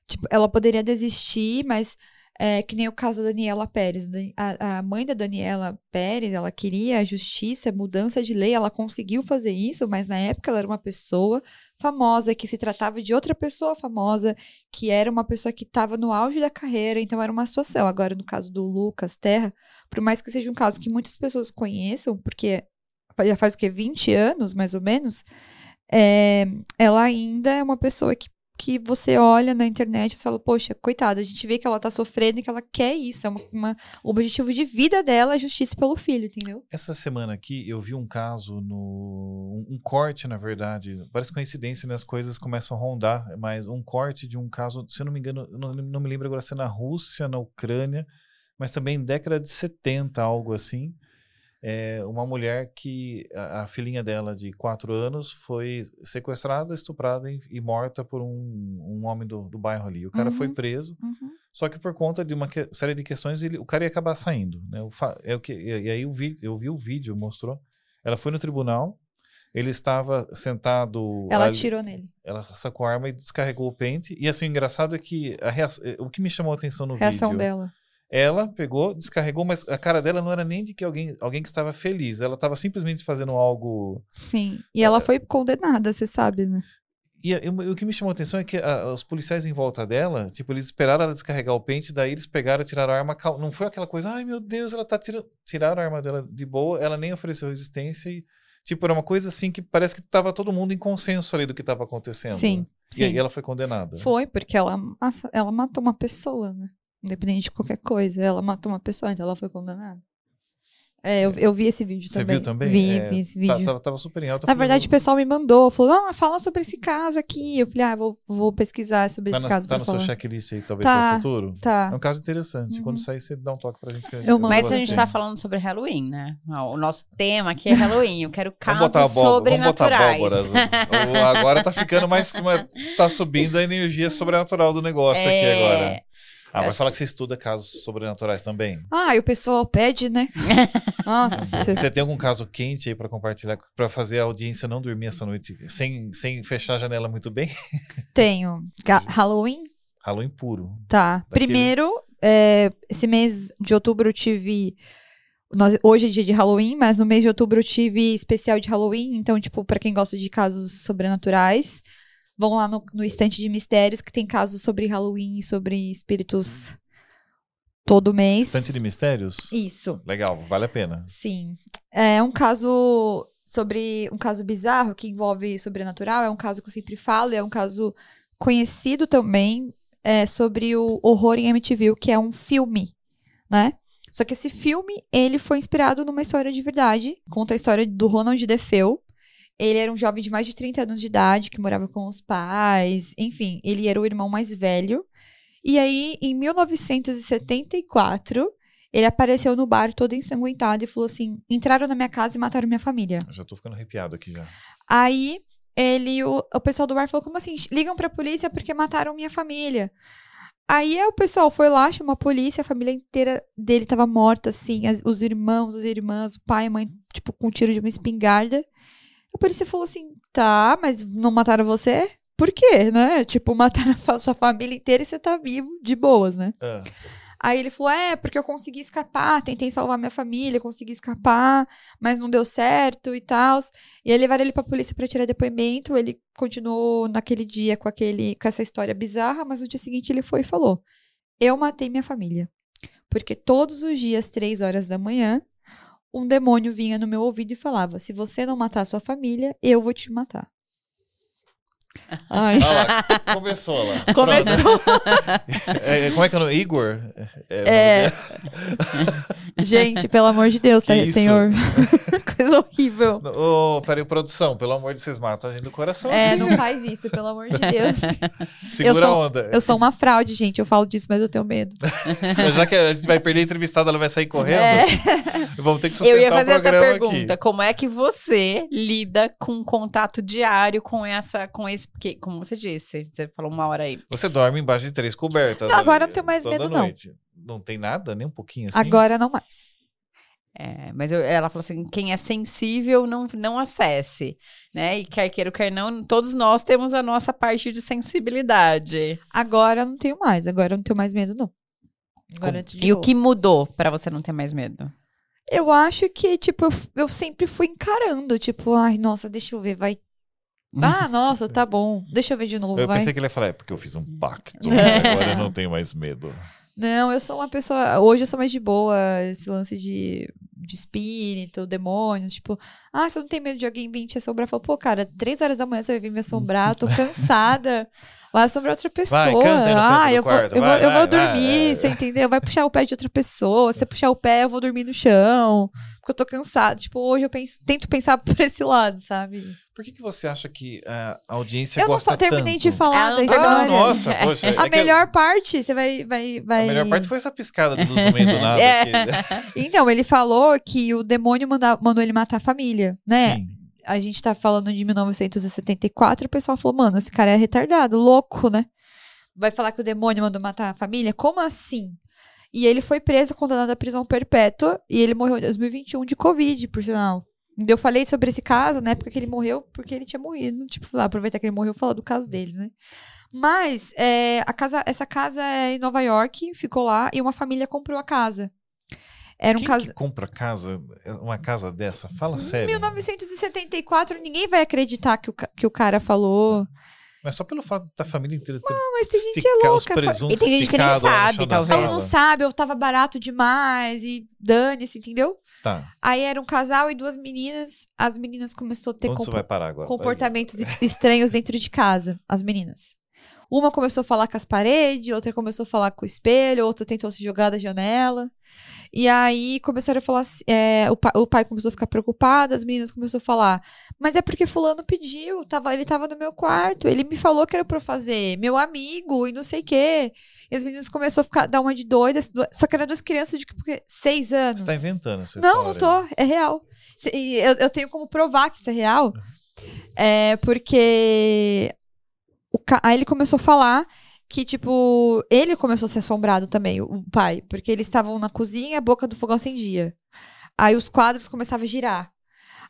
Tipo, ela poderia desistir, mas é que nem o caso da Daniela Pérez. A, a mãe da Daniela Pérez, ela queria a justiça, mudança de lei, ela conseguiu fazer isso, mas na época ela era uma pessoa famosa, que se tratava de outra pessoa famosa, que era uma pessoa que estava no auge da carreira, então era uma situação. Agora, no caso do Lucas Terra, por mais que seja um caso que muitas pessoas conheçam, porque já faz o quê? 20 anos, mais ou menos, é, ela ainda é uma pessoa que, que você olha na internet e fala, poxa, coitada, a gente vê que ela tá sofrendo e que ela quer isso. É uma, uma- o objetivo de vida dela é justiça pelo filho, entendeu? Essa semana aqui eu vi um caso no. Um, corte, na verdade. Parece coincidência, né? As coisas começam a rondar, mas um corte de um caso, se eu não me engano, não, não me lembro agora se é na Rússia, na Ucrânia, mas também década de 70, algo assim. É uma mulher que a, a filhinha dela de 4 anos foi sequestrada, estuprada e, e morta por um, um homem do, do bairro ali. O cara foi Uhum. preso. Só que por conta de uma que- série de questões, ele, o cara ia acabar saindo. Né? O é o que, e, aí o vi, eu vi o vídeo, mostrou. Ela foi no tribunal, ele estava sentado. Ela ali- atirou nele. Ela sacou a arma e descarregou o pente. E assim, o engraçado é que a eh, o que me chamou a atenção no Reação vídeo. dela. Ela pegou, descarregou, mas a cara dela não era nem de que alguém, alguém que estava feliz. Ela estava simplesmente fazendo algo. Sim. E ela foi condenada, você sabe, né? E, o que me chamou a atenção é que a- os policiais em volta dela, tipo, eles esperaram ela descarregar o pente, daí eles pegaram, tiraram a arma. Não foi aquela coisa, ai meu Deus, ela tá tirando. Tiraram a arma dela de boa, ela nem ofereceu resistência e. Tipo, era uma coisa assim que parece que tava todo mundo em consenso ali do que tava acontecendo. Sim, E aí sim. ela foi condenada. Foi, porque ela, ela matou uma pessoa, né? Independente de qualquer coisa. Ela matou uma pessoa, então ela foi condenada. É, eu, eu vi esse vídeo Você também. viu também? Vi, É, vi esse tá- vídeo. tava, tava super em alta. Na verdade, o "Meu, pessoal me mandou, falou, ah, fala sobre esse caso aqui. Eu falei, ah, vou, vou pesquisar sobre tá, esse na- caso tá no seu falar. checklist aí, talvez, Tá. para o futuro? É Tá. um caso interessante. Uhum. Quando sair, você dá um toque pra gente. Que Eu mando Mas a gente assim. tá falando sobre Halloween, né? O nosso tema aqui é <laughs> Halloween. Eu quero casos vamos botar sobrenaturais. abóboras. <laughs> Agora tá ficando mais. Tá subindo a energia sobrenatural do negócio aqui É, agora. Ah, vai falar que você estuda casos sobrenaturais também. Ah, e o pessoal pede, né? <laughs> Nossa. Você tem algum caso quente aí pra compartilhar, pra fazer a audiência não dormir essa noite sem, sem fechar a janela muito bem? <laughs> Tenho. Ga- Halloween? Halloween puro. Tá. Daquele- Primeiro, é, esse mês de outubro eu tive. nós- hoje é dia de Halloween, mas no mês de outubro eu tive especial de Halloween. Então, tipo, pra quem gosta de casos sobrenaturais, vão lá no, no estante de mistérios que tem casos sobre Halloween e sobre espíritos todo mês. Estante de mistérios? Isso. Legal, vale a pena. Sim. É um caso sobre um caso bizarro que envolve sobrenatural, é um caso que eu sempre falo, e é um caso conhecido também é, sobre o Horror em Amityville, que é um filme, né? Só que esse filme, ele foi inspirado numa história de verdade, conta a história do Ronald DeFeo. Ele era um jovem de mais de 30 anos de idade, que morava com os pais, enfim, ele era o irmão mais velho. E aí, em 1974, ele apareceu no bar todo ensanguentado e falou assim: entraram na minha casa e mataram minha família. Eu já tô ficando arrepiado aqui já. Aí ele, o, o pessoal do bar falou: como assim? Ligam pra polícia porque mataram minha família. Aí o pessoal foi lá, chamou a polícia, a família inteira dele tava morta, assim, as- os irmãos, as irmãs, o pai e a mãe, tipo, com um tiro de uma espingarda. A polícia falou assim: tá, mas não mataram você? Por quê, né? Tipo, <laughs> mataram a sua família inteira e você tá vivo, de boas, né? Ah, Aí ele falou: é, porque eu consegui escapar, tentei salvar minha família, consegui escapar, mas não deu certo e tal. E aí levaram ele pra polícia pra tirar depoimento. Ele continuou naquele dia com, aquele, com essa história bizarra, mas no dia seguinte ele foi e falou: Eu matei minha família. Porque todos os dias, três horas da manhã, um demônio vinha no meu ouvido e falava: Se você não matar sua família, eu vou te matar. Ai, ah lá, começou lá. <laughs> começou. É, é, como é que é o nome? Igor? É. É. <laughs> Gente, pelo amor de Deus, tá, senhor? <laughs> Coisa horrível. Ô, peraí, produção, pelo amor de vocês matam a gente do coração. É, assim. não faz isso, pelo amor de Deus. Segura eu sou- a onda. Eu sou uma fraude, gente. Eu falo disso, mas eu tenho medo. Mas Já que a gente vai perder a entrevistada, ela vai sair correndo. É. Vamos ter que sustentar Eu ia fazer o essa pergunta. aqui. Como é que você lida com contato diário com essa, com esse, porque, como você disse, você falou uma hora aí. Você dorme embaixo de três cobertas. Não, agora ali, não tenho mais medo, não. noite. Não tem nada, nem um pouquinho assim? Agora não mais. É, mas eu- ela falou assim, quem é sensível não, não acesse, né? E quer queira ou quer não, todos nós temos a nossa parte de sensibilidade. Agora eu não tenho mais. Agora eu não tenho mais medo, não. Agora eu tô de E o que mudou pra você não ter mais medo? Eu acho que, tipo, eu, eu sempre fui encarando. Tipo, ai, nossa, deixa eu ver, vai. Ah, nossa, tá bom. Deixa eu ver de novo, Eu vai. pensei que ele ia falar, é porque eu fiz um pacto. <laughs> É. Agora eu não tenho mais medo. Não, eu sou uma pessoa. Hoje eu sou mais de boa. Esse lance de, de espírito, demônios. Tipo, ah, você não tem medo de alguém vir te assombrar? Eu falo, pô, cara, três horas da manhã você vai vir me assombrar, eu tô cansada. Vai assombrar outra pessoa. Vai, canta aí no ah, do eu vou, quarto, eu, vai, vou, eu vai, vou vai, dormir, é. você entendeu? Vai puxar o pé de outra pessoa. Se você puxar o pé, eu vou dormir no chão. Porque eu tô cansada. Tipo, hoje eu penso, tento pensar <laughs> por esse lado, sabe? Por que, que você acha que ah, a audiência eu não gosta fa- terminei tanto? de falar Ah, da não, história. Ah, nossa, poxa. A é que melhor parte, você vai, vai, vai. A melhor parte foi essa piscada luz no meio do nada. <laughs> É. aqui. Então, ele falou que o demônio manda- mandou ele matar a família, né? Sim. A gente tá falando de 1974, o pessoal falou, mano, esse cara é retardado, louco, né? Vai falar que o demônio mandou matar a família? Como assim? E ele foi preso, condenado à prisão perpétua, e ele morreu em 2021 de Covid, por sinal. Eu falei sobre esse caso na época que ele morreu, porque ele tinha morrido. Tipo, lá, aproveitar que ele morreu e falar do caso dele, né? Mas é, a casa, essa casa é em Nova York, ficou lá, e uma família comprou a casa. Era um Quem caso. que compra casa, uma casa dessa? Fala Em sério. 1974, ninguém vai acreditar que o, que o cara falou. Mas só pelo fato da família inteira ter Não, mas tem gente é louca. E tem gente que nem sabe, talvez. Ela sala. não sabe, eu tava barato demais e dane-se, entendeu? Tá. Aí era um casal e duas meninas. As meninas começou a ter compo- comportamentos estranhos dentro de casa, as meninas. Uma começou a falar com as paredes, outra começou a falar com o espelho, outra tentou se jogar da janela. E aí começaram a falar assim, é, o, pa- o pai começou a ficar preocupado, as meninas começaram a falar, mas é porque fulano pediu, tava, ele tava no meu quarto, ele me falou que era pra eu fazer, meu amigo, e não sei o quê. E as meninas começaram a ficar, dar uma de doidas, só que eram duas crianças de porque, seis anos. Você tá inventando essa Não, não história. tô. É real. E Eu, eu tenho como provar que isso é real. É porque. O Aí ele começou a falar que, tipo, ele começou a ser assombrado também, o pai. Porque eles estavam na cozinha, a boca do fogão acendia. Aí os quadros começavam a girar.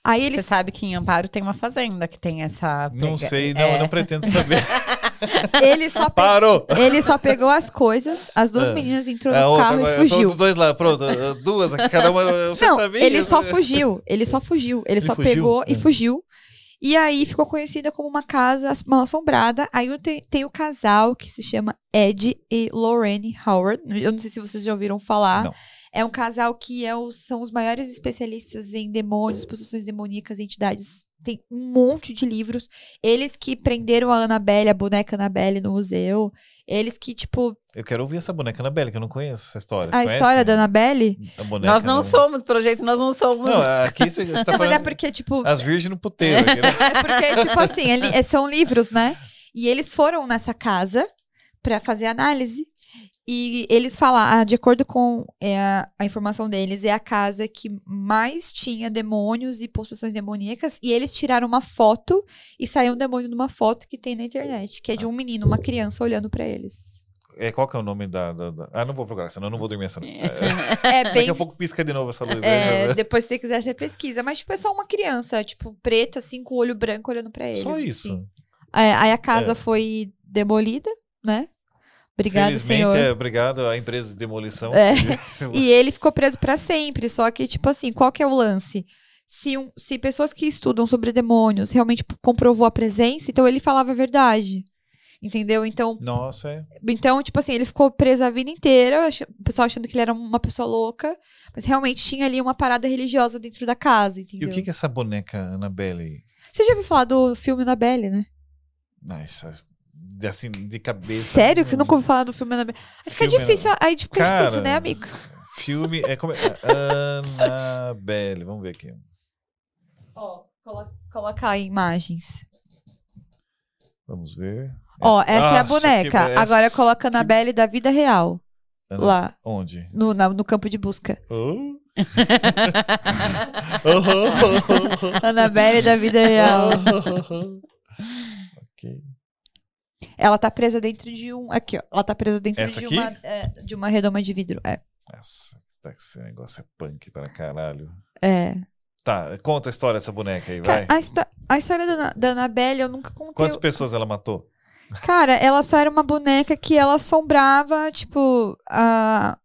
Aí Você eles. sabe que em Amparo tem uma fazenda que tem essa. Não sei, não, é, eu não pretendo saber. <laughs> Ele só, pe- Parou! ele só pegou as coisas, as duas É. meninas entrou A no outra, carro e fugiu. dos dois lá, pronto. Duas, cada uma. Você não, sabia? ele só fugiu. Ele só fugiu. Ele, Ele só fugiu? pegou e É. fugiu. E aí ficou conhecida como uma casa mal assombrada. Aí eu te- tem o casal que se chama Ed e Lorraine Howard. Eu não sei se vocês já ouviram falar. Não. É um casal que é o- são os maiores especialistas em demônios, possessões demoníacas, entidades. Tem um monte de livros. Eles que prenderam a Annabelle, a boneca Annabelle no museu. Eles que, tipo, Eu quero ouvir essa boneca Annabelle, que eu não conheço essa história. Você a conhece? história da Annabelle. A boneca, Nós não somos, pelo jeito, nós não somos. Não, aqui você, <laughs> você tá Não, mas falando é porque, tipo, as virgens no puteiro. aqui, né? <laughs> É porque, tipo assim, ele- é- são livros, né? E eles foram nessa casa pra fazer análise. E eles falaram, ah, de acordo com é, a, informação deles, é a casa que mais tinha demônios e possessões demoníacas. E eles tiraram uma foto e saiu um demônio numa foto que tem na internet, que é de um menino, uma criança olhando pra eles. É, qual que é o nome da, da- da- Ah, não vou procurar, senão eu não vou dormir essa noite. É, É <laughs> bem. Daqui a pouco pisca de novo essa luz. é, aí, depois, se você quiser, você pesquisa. Mas, tipo, é só uma criança, tipo, preta, assim, com o olho branco olhando pra eles. Só assim. isso. É, aí a casa É. foi demolida, né? Obrigada, Felizmente, senhor. é, obrigado à empresa de demolição. É. <laughs> <laughs> E ele ficou preso pra sempre. Só que, tipo assim, qual que é o lance? Se, um- se pessoas que estudam sobre demônios realmente comprovou a presença, então ele falava a verdade. Entendeu? Então, Nossa, é. então, tipo assim, ele ficou preso a vida inteira, o pessoal achando que ele era uma pessoa louca, mas realmente tinha ali uma parada religiosa dentro da casa, E entendeu? o que que é essa boneca Annabelle? Você já ouviu falar do filme Annabelle, né? Nossa, de, assim, de cabeça. Sério que você nunca ouviu falar do filme Annabelle? Aí fica Filme- difícil, aí fica Cara, difícil, né, amigo? Filme. É como é? Annabelle. Vamos ver aqui. Ó, colo- colocar aí imagens. Vamos ver. Ó, essa é a Nossa, boneca. que- Agora essa- coloca a Annabelle da vida real. Ana- Lá, Onde? no, na- no campo de busca. Oh. <laughs> Annabelle da vida real. <laughs> ok. Ela tá presa dentro de um. Aqui, ó. Ela tá presa dentro Essa de aqui? uma, é, de uma redoma de vidro. É. Nossa, tá, esse negócio é punk para caralho. É. Tá, conta a história dessa boneca aí, vai. A, a história da, da Annabelle eu nunca contei. Quantas pessoas ela matou? Cara, ela só era uma boneca que ela assombrava, tipo, a,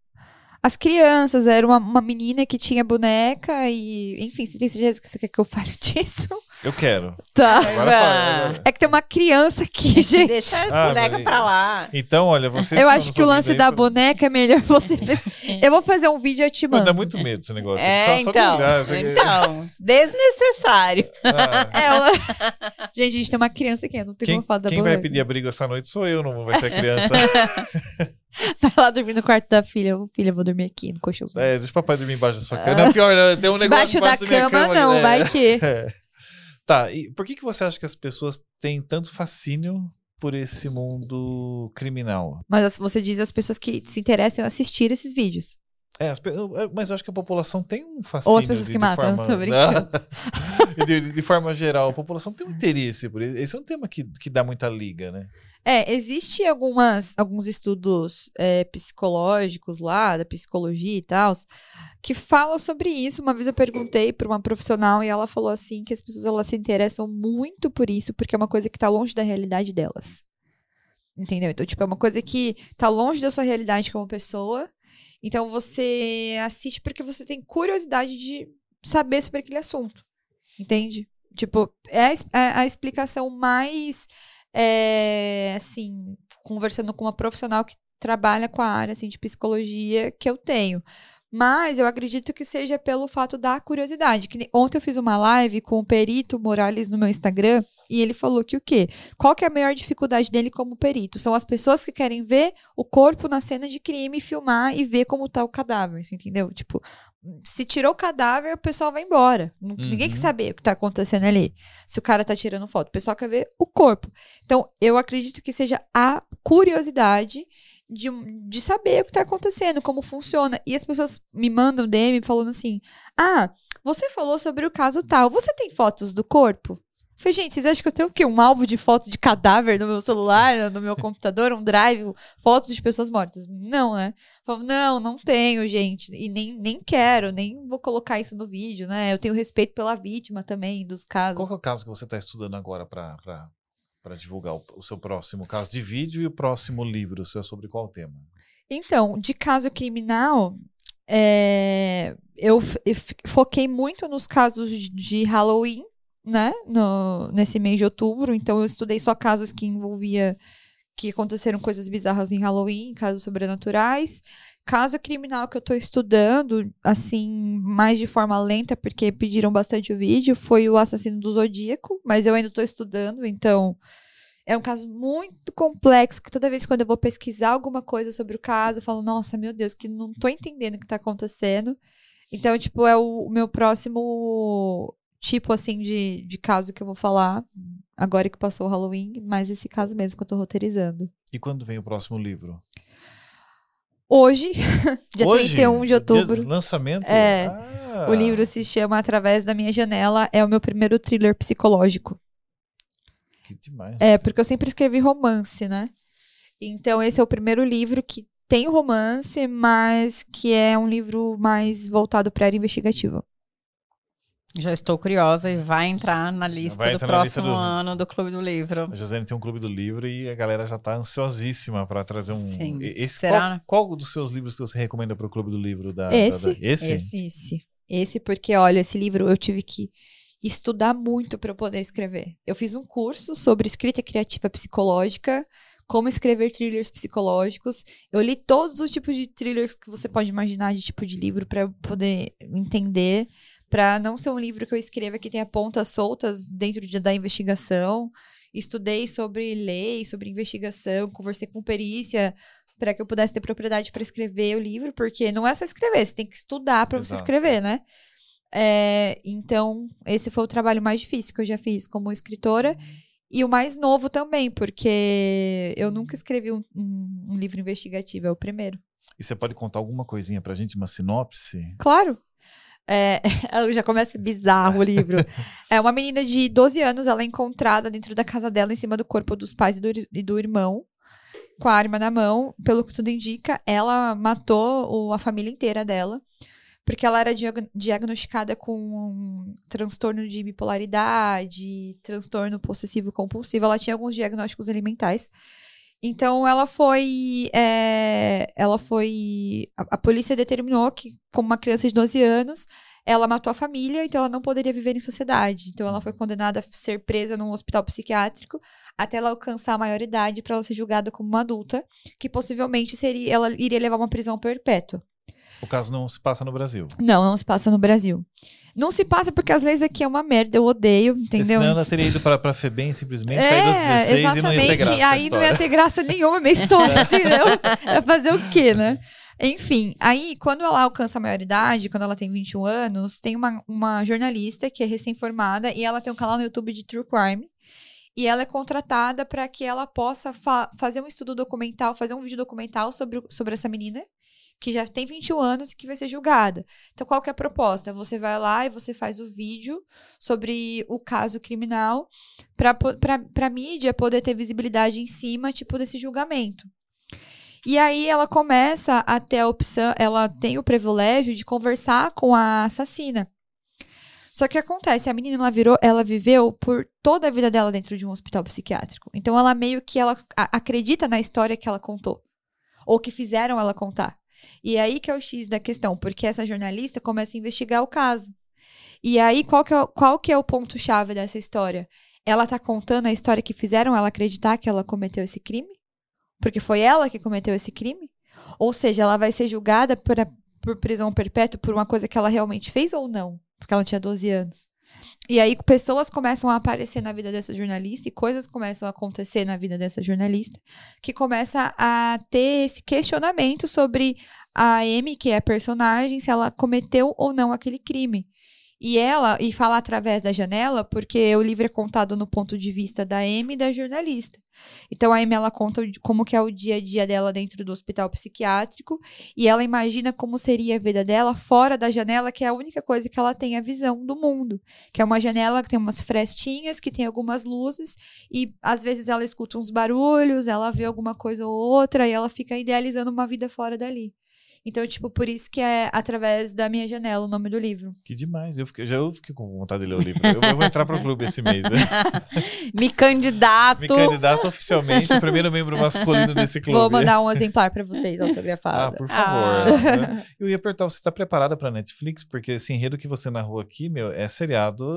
as crianças. Era uma, uma menina que tinha boneca e. Enfim, você tem certeza que você quer que eu fale <laughs> disso? Eu quero. Tá. Agora fala, agora. É que tem uma criança aqui, gente. Deixa Ah, a boneca mas- pra lá. Então, olha, você. Eu acho que o lance da boneca é melhor você. <laughs> Eu vou fazer um vídeo e eu te mando. dá muito medo esse negócio. É, só, só de então. você- Então, desnecessário. Ah, Ela. gente, a gente tem uma criança aqui, eu não tenho quem como falar da quem vai boneca. pedir abrigo essa noite sou eu, não vai ser a criança. <laughs> Vai lá dormir no quarto da filha. Filha, eu vou dormir aqui no colchãozinho. é, deixa o papai dormir embaixo da sua cama. Não, pior, né? tem um negócio Embaixo da minha cama, não, né? vai que. <laughs> É. Tá, e por que, que você acha que as pessoas têm tanto fascínio por esse mundo criminal? Mas as- você diz as pessoas que se interessam em assistir esses vídeos. É, as mas eu acho que a população tem um fascínio. Ou as pessoas de, que de matam, forma... tô brincando. <laughs> de, de- forma geral, a população tem um interesse por isso. Esse é um tema que, que dá muita liga, né? É, existe algumas, alguns estudos é, psicológicos lá, da psicologia e tal, que falam sobre isso. Uma vez eu perguntei para uma profissional e ela falou assim que as pessoas elas se interessam muito por isso, porque é uma coisa que tá longe da realidade delas. Entendeu? Então, tipo, é uma coisa que tá longe da sua realidade como pessoa. Então você assiste porque você tem curiosidade de saber sobre aquele assunto. Entende? Tipo, é é a explicação mais é, assim, conversando com uma profissional que trabalha com a área assim, de psicologia que eu tenho. Mas eu acredito que seja pelo fato da curiosidade. Que ontem eu fiz uma live com o Perito Morales no meu Instagram e ele falou que o quê? Qual que é a maior dificuldade dele como perito? São as pessoas que querem ver o corpo na cena de crime, filmar e ver como tá o cadáver, você entendeu? Tipo, se tirou o cadáver, o pessoal vai embora. Uhum. Ninguém quer saber o que tá acontecendo ali. Se o cara tá tirando foto, o pessoal quer ver o corpo. Então, eu acredito que seja a curiosidade de, de saber o que está acontecendo, como funciona. E as pessoas me mandam DM falando assim: Ah, você falou sobre o caso tal. Você tem fotos do corpo? Eu falei, gente, vocês acham que eu tenho o quê? Um álbum de fotos de cadáver no meu celular, no meu computador, um drive, fotos de pessoas mortas? Não, né? Eu não, não tenho, gente. E nem, nem quero, nem vou colocar isso no vídeo, né? Eu tenho respeito pela vítima também, dos casos. Qual é o caso que você está estudando agora para para divulgar o, o, seu próximo caso de vídeo e o próximo livro seu é sobre qual tema? Então, de caso criminal, é, eu, eu, foquei muito nos casos de Halloween, né? No, nesse mês de outubro. Então, eu estudei só casos que envolvia que aconteceram coisas bizarras em Halloween, casos sobrenaturais. Caso criminal que eu tô estudando, assim, mais de forma lenta, porque pediram bastante o vídeo, foi o assassino do Zodíaco, mas eu ainda tô estudando, então é um caso muito complexo, que toda vez quando eu vou pesquisar alguma coisa sobre o caso, eu falo, nossa, meu Deus, que não tô entendendo o que tá acontecendo. Então, tipo, é o, meu próximo tipo, assim, de, de caso que eu vou falar, agora que passou o Halloween, mas esse caso mesmo que eu tô roteirizando. E quando vem o próximo livro? Hoje, <laughs> dia Hoje? 31 de outubro. Dia lançamento? É. Ah. O livro se chama Através da Minha Janela. É o meu primeiro thriller psicológico. Que demais. É, porque eu sempre escrevi romance, né? Então, esse é o primeiro livro que tem romance, mas que é um livro mais voltado para a área investigativa. Já estou curiosa e vai entrar na lista do próximo lista do... ano do Clube do Livro. A Josiane tem um Clube do Livro e a galera já está ansiosíssima para trazer um. Sim. Esse, Será? Qual, qual, dos seus livros que você recomenda para o Clube do Livro? Da, esse? Da, da... esse? Esse. Esse. Esse, porque, olha, esse livro eu tive que estudar muito para eu poder escrever. Eu fiz um curso sobre escrita criativa psicológica, como escrever thrillers psicológicos. Eu li todos os tipos de thrillers que você pode imaginar de tipo de livro para eu poder entender para não ser um livro que eu escreva que tenha pontas soltas dentro de, da investigação. Estudei sobre lei, sobre investigação, conversei com perícia para que eu pudesse ter propriedade para escrever o livro, porque não é só escrever, você tem que estudar para você escrever, né? É, então, esse foi o trabalho mais difícil que eu já fiz como escritora. E o mais novo também, porque eu nunca escrevi um, um, um livro investigativo, é o primeiro. E você pode contar alguma coisinha pra gente, uma sinopse? Claro. É, <laughs> já começa bizarro o livro. <laughs> É uma menina de 12 anos, ela é encontrada dentro da casa dela, em cima do corpo dos pais e do, e do irmão, com a arma na mão. Pelo que tudo indica, ela matou o, a família inteira dela, porque ela era diag diagnosticada com um transtorno de bipolaridade, transtorno possessivo compulsivo. Ela tinha alguns diagnósticos alimentais. Então ela foi. É, ela foi. A, a, polícia determinou que, como uma criança de 12 anos, ela matou a família, então ela não poderia viver em sociedade. Então ela foi condenada a ser presa num hospital psiquiátrico até ela alcançar a maioridade para ela ser julgada como uma adulta, que possivelmente seria, ela iria levar uma prisão perpétua. O caso não se passa no Brasil. Não, não se passa no Brasil. Não se passa porque as leis aqui é uma merda, eu odeio, entendeu? Senão ela teria ido para, para FEBEM simplesmente, é, sair dos 16 exatamente. e não ia ter graça. Aí não ia ter graça nenhuma minha história, <laughs> entendeu? É fazer o quê, né? Enfim, aí quando ela alcança a maioridade, quando ela tem 21 anos, tem uma, uma jornalista que é recém-formada e ela tem um canal no YouTube de True Crime. E ela é contratada para que ela possa fa fazer um estudo documental, fazer um vídeo documental sobre, sobre essa menina que já tem 21 anos e que vai ser julgada. Então, qual que é a proposta? Você vai lá e você faz o vídeo sobre o caso criminal para a mídia poder ter visibilidade em cima, tipo, desse julgamento. E aí ela começa a ter a opção, ela tem o privilégio de conversar com a assassina. Só que acontece, a menina ela virou, ela viveu por toda a vida dela dentro de um hospital psiquiátrico. Então ela meio que ela acredita na história que ela contou ou que fizeram ela contar. E aí que é o X da questão, porque essa jornalista começa a investigar o caso. E aí, qual que é, qual que é o ponto-chave dessa história? ela tá contando a história que fizeram ela acreditar que ela cometeu esse crime? Porque foi ela que cometeu esse crime? Ou seja, ela vai ser julgada por, a- por prisão perpétua por uma coisa que ela realmente fez ou não? Porque ela tinha 12 anos. E aí pessoas começam a aparecer na vida dessa jornalista e coisas começam a acontecer na vida dessa jornalista que começa a ter esse questionamento sobre a Amy, que é a personagem, se ela cometeu ou não aquele crime. E ela, e fala através da janela, porque o livro é contado no ponto de vista da Amy e da jornalista. Então a Amy ela conta como que é o dia a dia dela dentro do hospital psiquiátrico e ela imagina como seria a vida dela fora da janela, que é a única coisa que ela tem a visão do mundo, que é uma janela que tem umas frestinhas, que tem algumas luzes e às vezes ela escuta uns barulhos, ela vê alguma coisa ou outra e ela fica idealizando uma vida fora dali. Então, tipo, por isso que é através da minha janela o nome do livro. Que demais. Eu fiquei, já eu fiquei com vontade de ler o livro. Eu, eu vou entrar pro clube esse mês. Né? <laughs> Me candidato. Me candidato oficialmente, o primeiro membro masculino desse clube. Vou mandar um exemplar pra vocês Ah, autografado. por Ah. favor. né? Eu ia perguntar, você tá preparada pra Netflix? Porque esse enredo que você narrou aqui, meu, é seriado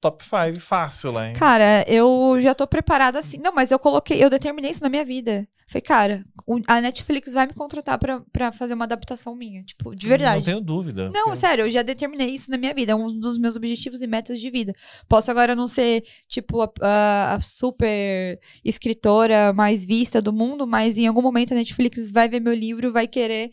top 5 fácil lá, hein? Cara, eu já tô preparada assim. Não, mas eu coloquei, eu determinei isso na minha vida. Falei, cara, a Netflix vai me contratar pra, pra fazer uma adaptação minha. Tipo, de Não verdade. tenho dúvida. Não, porque- sério, eu já determinei isso na minha vida. É um dos meus objetivos e metas de vida. Posso agora não ser, tipo, a, a- a super escritora mais vista do mundo, mas em algum momento a Netflix vai ver meu livro e vai querer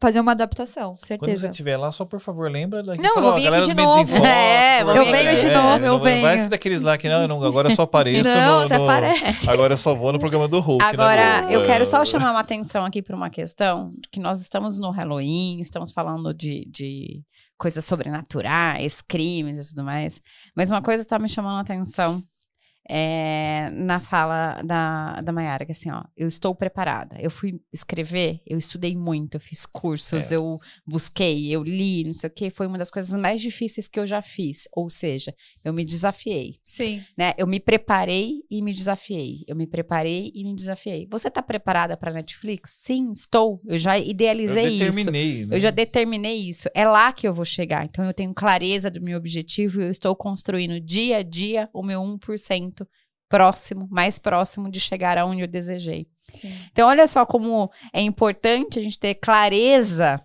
fazer uma adaptação, Quando certeza. você estiver lá, só por favor, lembra daqui. Não, eu fala, galera aqui de novo. É, eu venho de É, novo, eu não Vai venho. ser daqueles lá que não, não, agora eu só apareço Não, no, até no- parece. Agora eu só vou no programa do Hulk. né, Agora, eu quero só chamar uma atenção aqui para uma questão, que nós estamos no Halloween, estamos falando de, de coisas sobrenaturais, crimes e tudo mais, mas uma coisa está me chamando a atenção é, na fala da, da Mayara, que assim, ó, eu estou preparada, eu fui escrever, eu estudei muito, eu fiz cursos, É. eu busquei, eu li, não sei o que, foi uma das coisas mais difíceis que eu já fiz, ou seja, eu me desafiei Sim. né? Eu me preparei e me desafiei. Eu me preparei e me desafiei. Você tá preparada para Netflix? Sim, estou. Eu já Eu idealizei isso. determinei. né? Eu já determinei isso. É lá que eu vou chegar. Então eu tenho clareza do meu objetivo e eu estou construindo dia a dia o meu 1% próximo, mais próximo de chegar aonde eu desejei. Sim. Então, olha só como é importante a gente ter clareza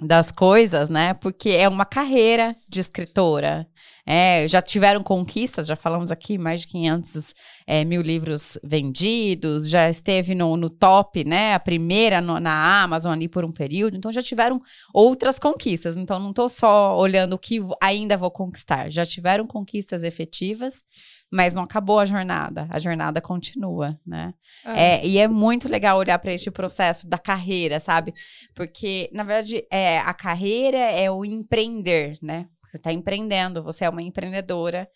das coisas, né? Porque é uma carreira de escritora. É, já tiveram conquistas, já falamos aqui, mais de 500 é, mil livros vendidos, já esteve no, no top, né? A primeira no- na Amazon ali por um período. Então, já tiveram outras conquistas. Então, não estou só olhando o que ainda vou conquistar. Já tiveram conquistas efetivas, mas não acabou a jornada. A jornada continua, né? É, e é muito legal olhar para este processo da carreira, sabe? Porque, na verdade, é, a carreira é o empreender, né? Você está empreendendo, você é uma empreendedora.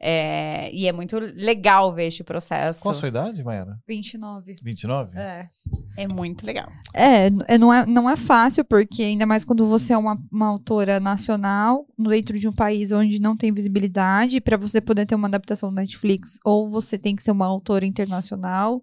É, e é muito legal ver este processo. Qual a sua idade, Mayara? 29. 29? É. É muito legal. É, é, não é, não é fácil, porque ainda mais quando você é uma, uma autora nacional, no- dentro de um país onde não tem visibilidade, para você poder ter uma adaptação no Netflix, ou você tem que ser uma autora internacional,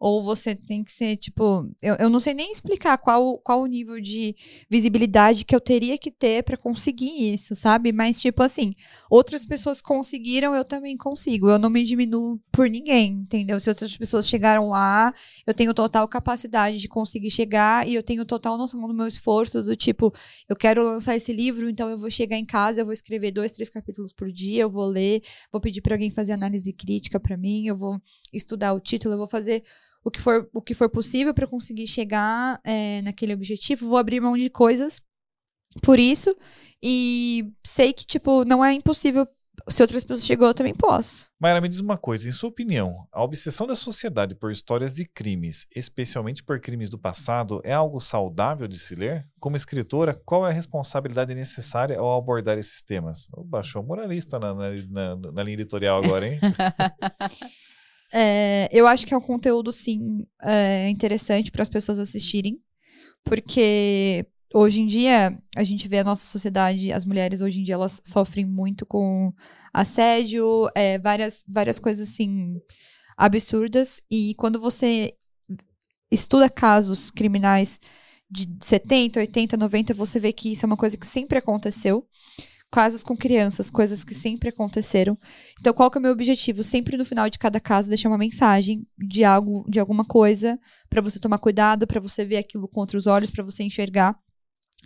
ou você tem que ser, tipo. Eu, eu não sei nem explicar qual, qual o nível de visibilidade que eu teria que ter para conseguir isso, sabe? Mas, tipo assim, outras pessoas conseguiram, eu também consigo. Eu não me diminuo por ninguém, entendeu? Se outras pessoas chegaram lá, eu tenho total capacidade de conseguir chegar e eu tenho total noção do meu esforço, do tipo, eu quero lançar esse livro, então eu vou chegar em casa, eu vou escrever dois, três capítulos por dia, eu vou ler, vou pedir para alguém fazer análise crítica para mim, eu vou estudar o título, eu vou fazer o que for, o que for possível para conseguir chegar é, naquele objetivo, vou abrir mão de coisas por isso e sei que, tipo, não é impossível. Se outras pessoas chegou, eu também posso. Mayara, me diz uma coisa, em sua opinião, a obsessão da sociedade por histórias de crimes, especialmente por crimes do passado, é algo saudável de se ler? Como escritora, qual é a responsabilidade necessária ao abordar esses temas? Oh, baixou moralista na, na, na- na linha editorial agora, hein? <laughs> <laughs> É, eu acho que é um conteúdo, sim, é, interessante para as pessoas assistirem, porque hoje em dia a gente vê a nossa sociedade, as mulheres hoje em dia elas sofrem muito com assédio, é, várias, várias coisas assim absurdas, e quando você estuda casos criminais de 70, 80, 90, você vê que isso é uma coisa que sempre aconteceu casos com crianças, coisas que sempre aconteceram. Então, qual que é o meu objetivo? Sempre no final de cada caso deixar uma mensagem de algo, de alguma coisa para você tomar cuidado, para você ver aquilo com outros olhos, para você enxergar.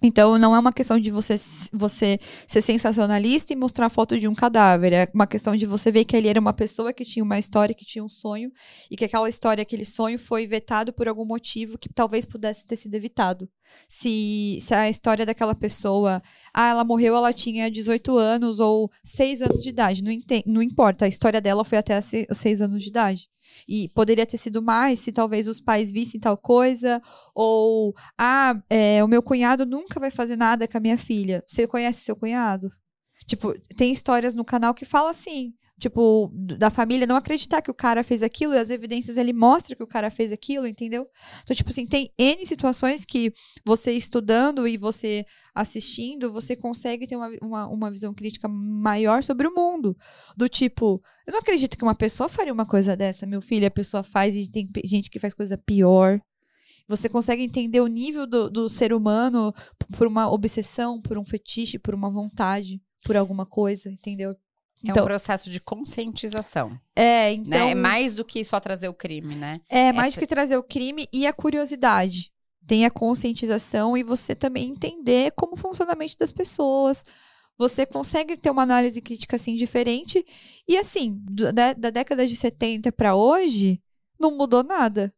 Então, não é uma questão de você, você ser sensacionalista e mostrar a foto de um cadáver. É uma questão de você ver que ele era uma pessoa que tinha uma história, que tinha um sonho, e que aquela história, aquele sonho foi vetado por algum motivo que talvez pudesse ter sido evitado. Se, se a história daquela pessoa, ah, ela morreu, ela tinha 18 anos ou 6 anos de idade, não, não importa, a história dela foi até os 6 anos de idade. E poderia ter sido mais se talvez os pais vissem tal coisa, ou ah, é, o meu cunhado nunca vai fazer nada com a minha filha. Você conhece seu cunhado? Tipo, tem histórias no canal que fala assim tipo, da família não acreditar que o cara fez aquilo e as evidências ele mostra que o cara fez aquilo, entendeu? Então, tipo assim, tem N situações que você estudando e você assistindo, você consegue ter uma, uma, uma visão crítica maior sobre o mundo. Do tipo, eu não acredito que uma pessoa faria uma coisa dessa, meu filho, a pessoa faz e tem gente que faz coisa pior. Você consegue entender o nível do, do ser humano por uma obsessão, por um fetiche, por uma vontade, por alguma coisa, entendeu? É então, um processo de conscientização. É, então. Né? É mais do que só trazer o crime, né? É, mais é... do que trazer o crime e a curiosidade. Tem a conscientização e você também entender como funciona a mente das pessoas. Você consegue ter uma análise crítica assim diferente. E assim, da, da década de 70 para hoje, não mudou nada.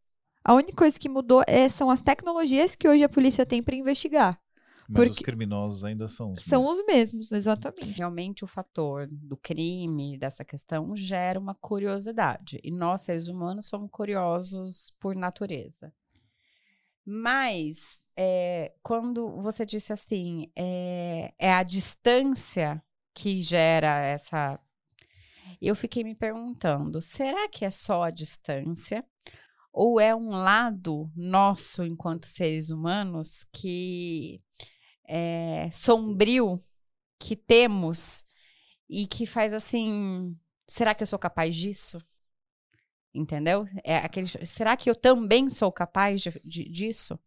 A única coisa que mudou é, são as tecnologias que hoje a polícia tem para investigar. Mas Porque os criminosos ainda são os São mesmos. os mesmos, exatamente. Realmente o fator do crime, dessa questão, gera uma curiosidade. E nós, seres humanos, somos curiosos por natureza. Mas, é, quando você disse assim, é, é a distância que gera essa. Eu fiquei me perguntando: será que é só a distância? Ou é um lado nosso, enquanto seres humanos, que é, sombrio que temos e que faz assim: será que eu sou capaz disso? Entendeu? É aquele, será que eu também sou capaz de, de, disso?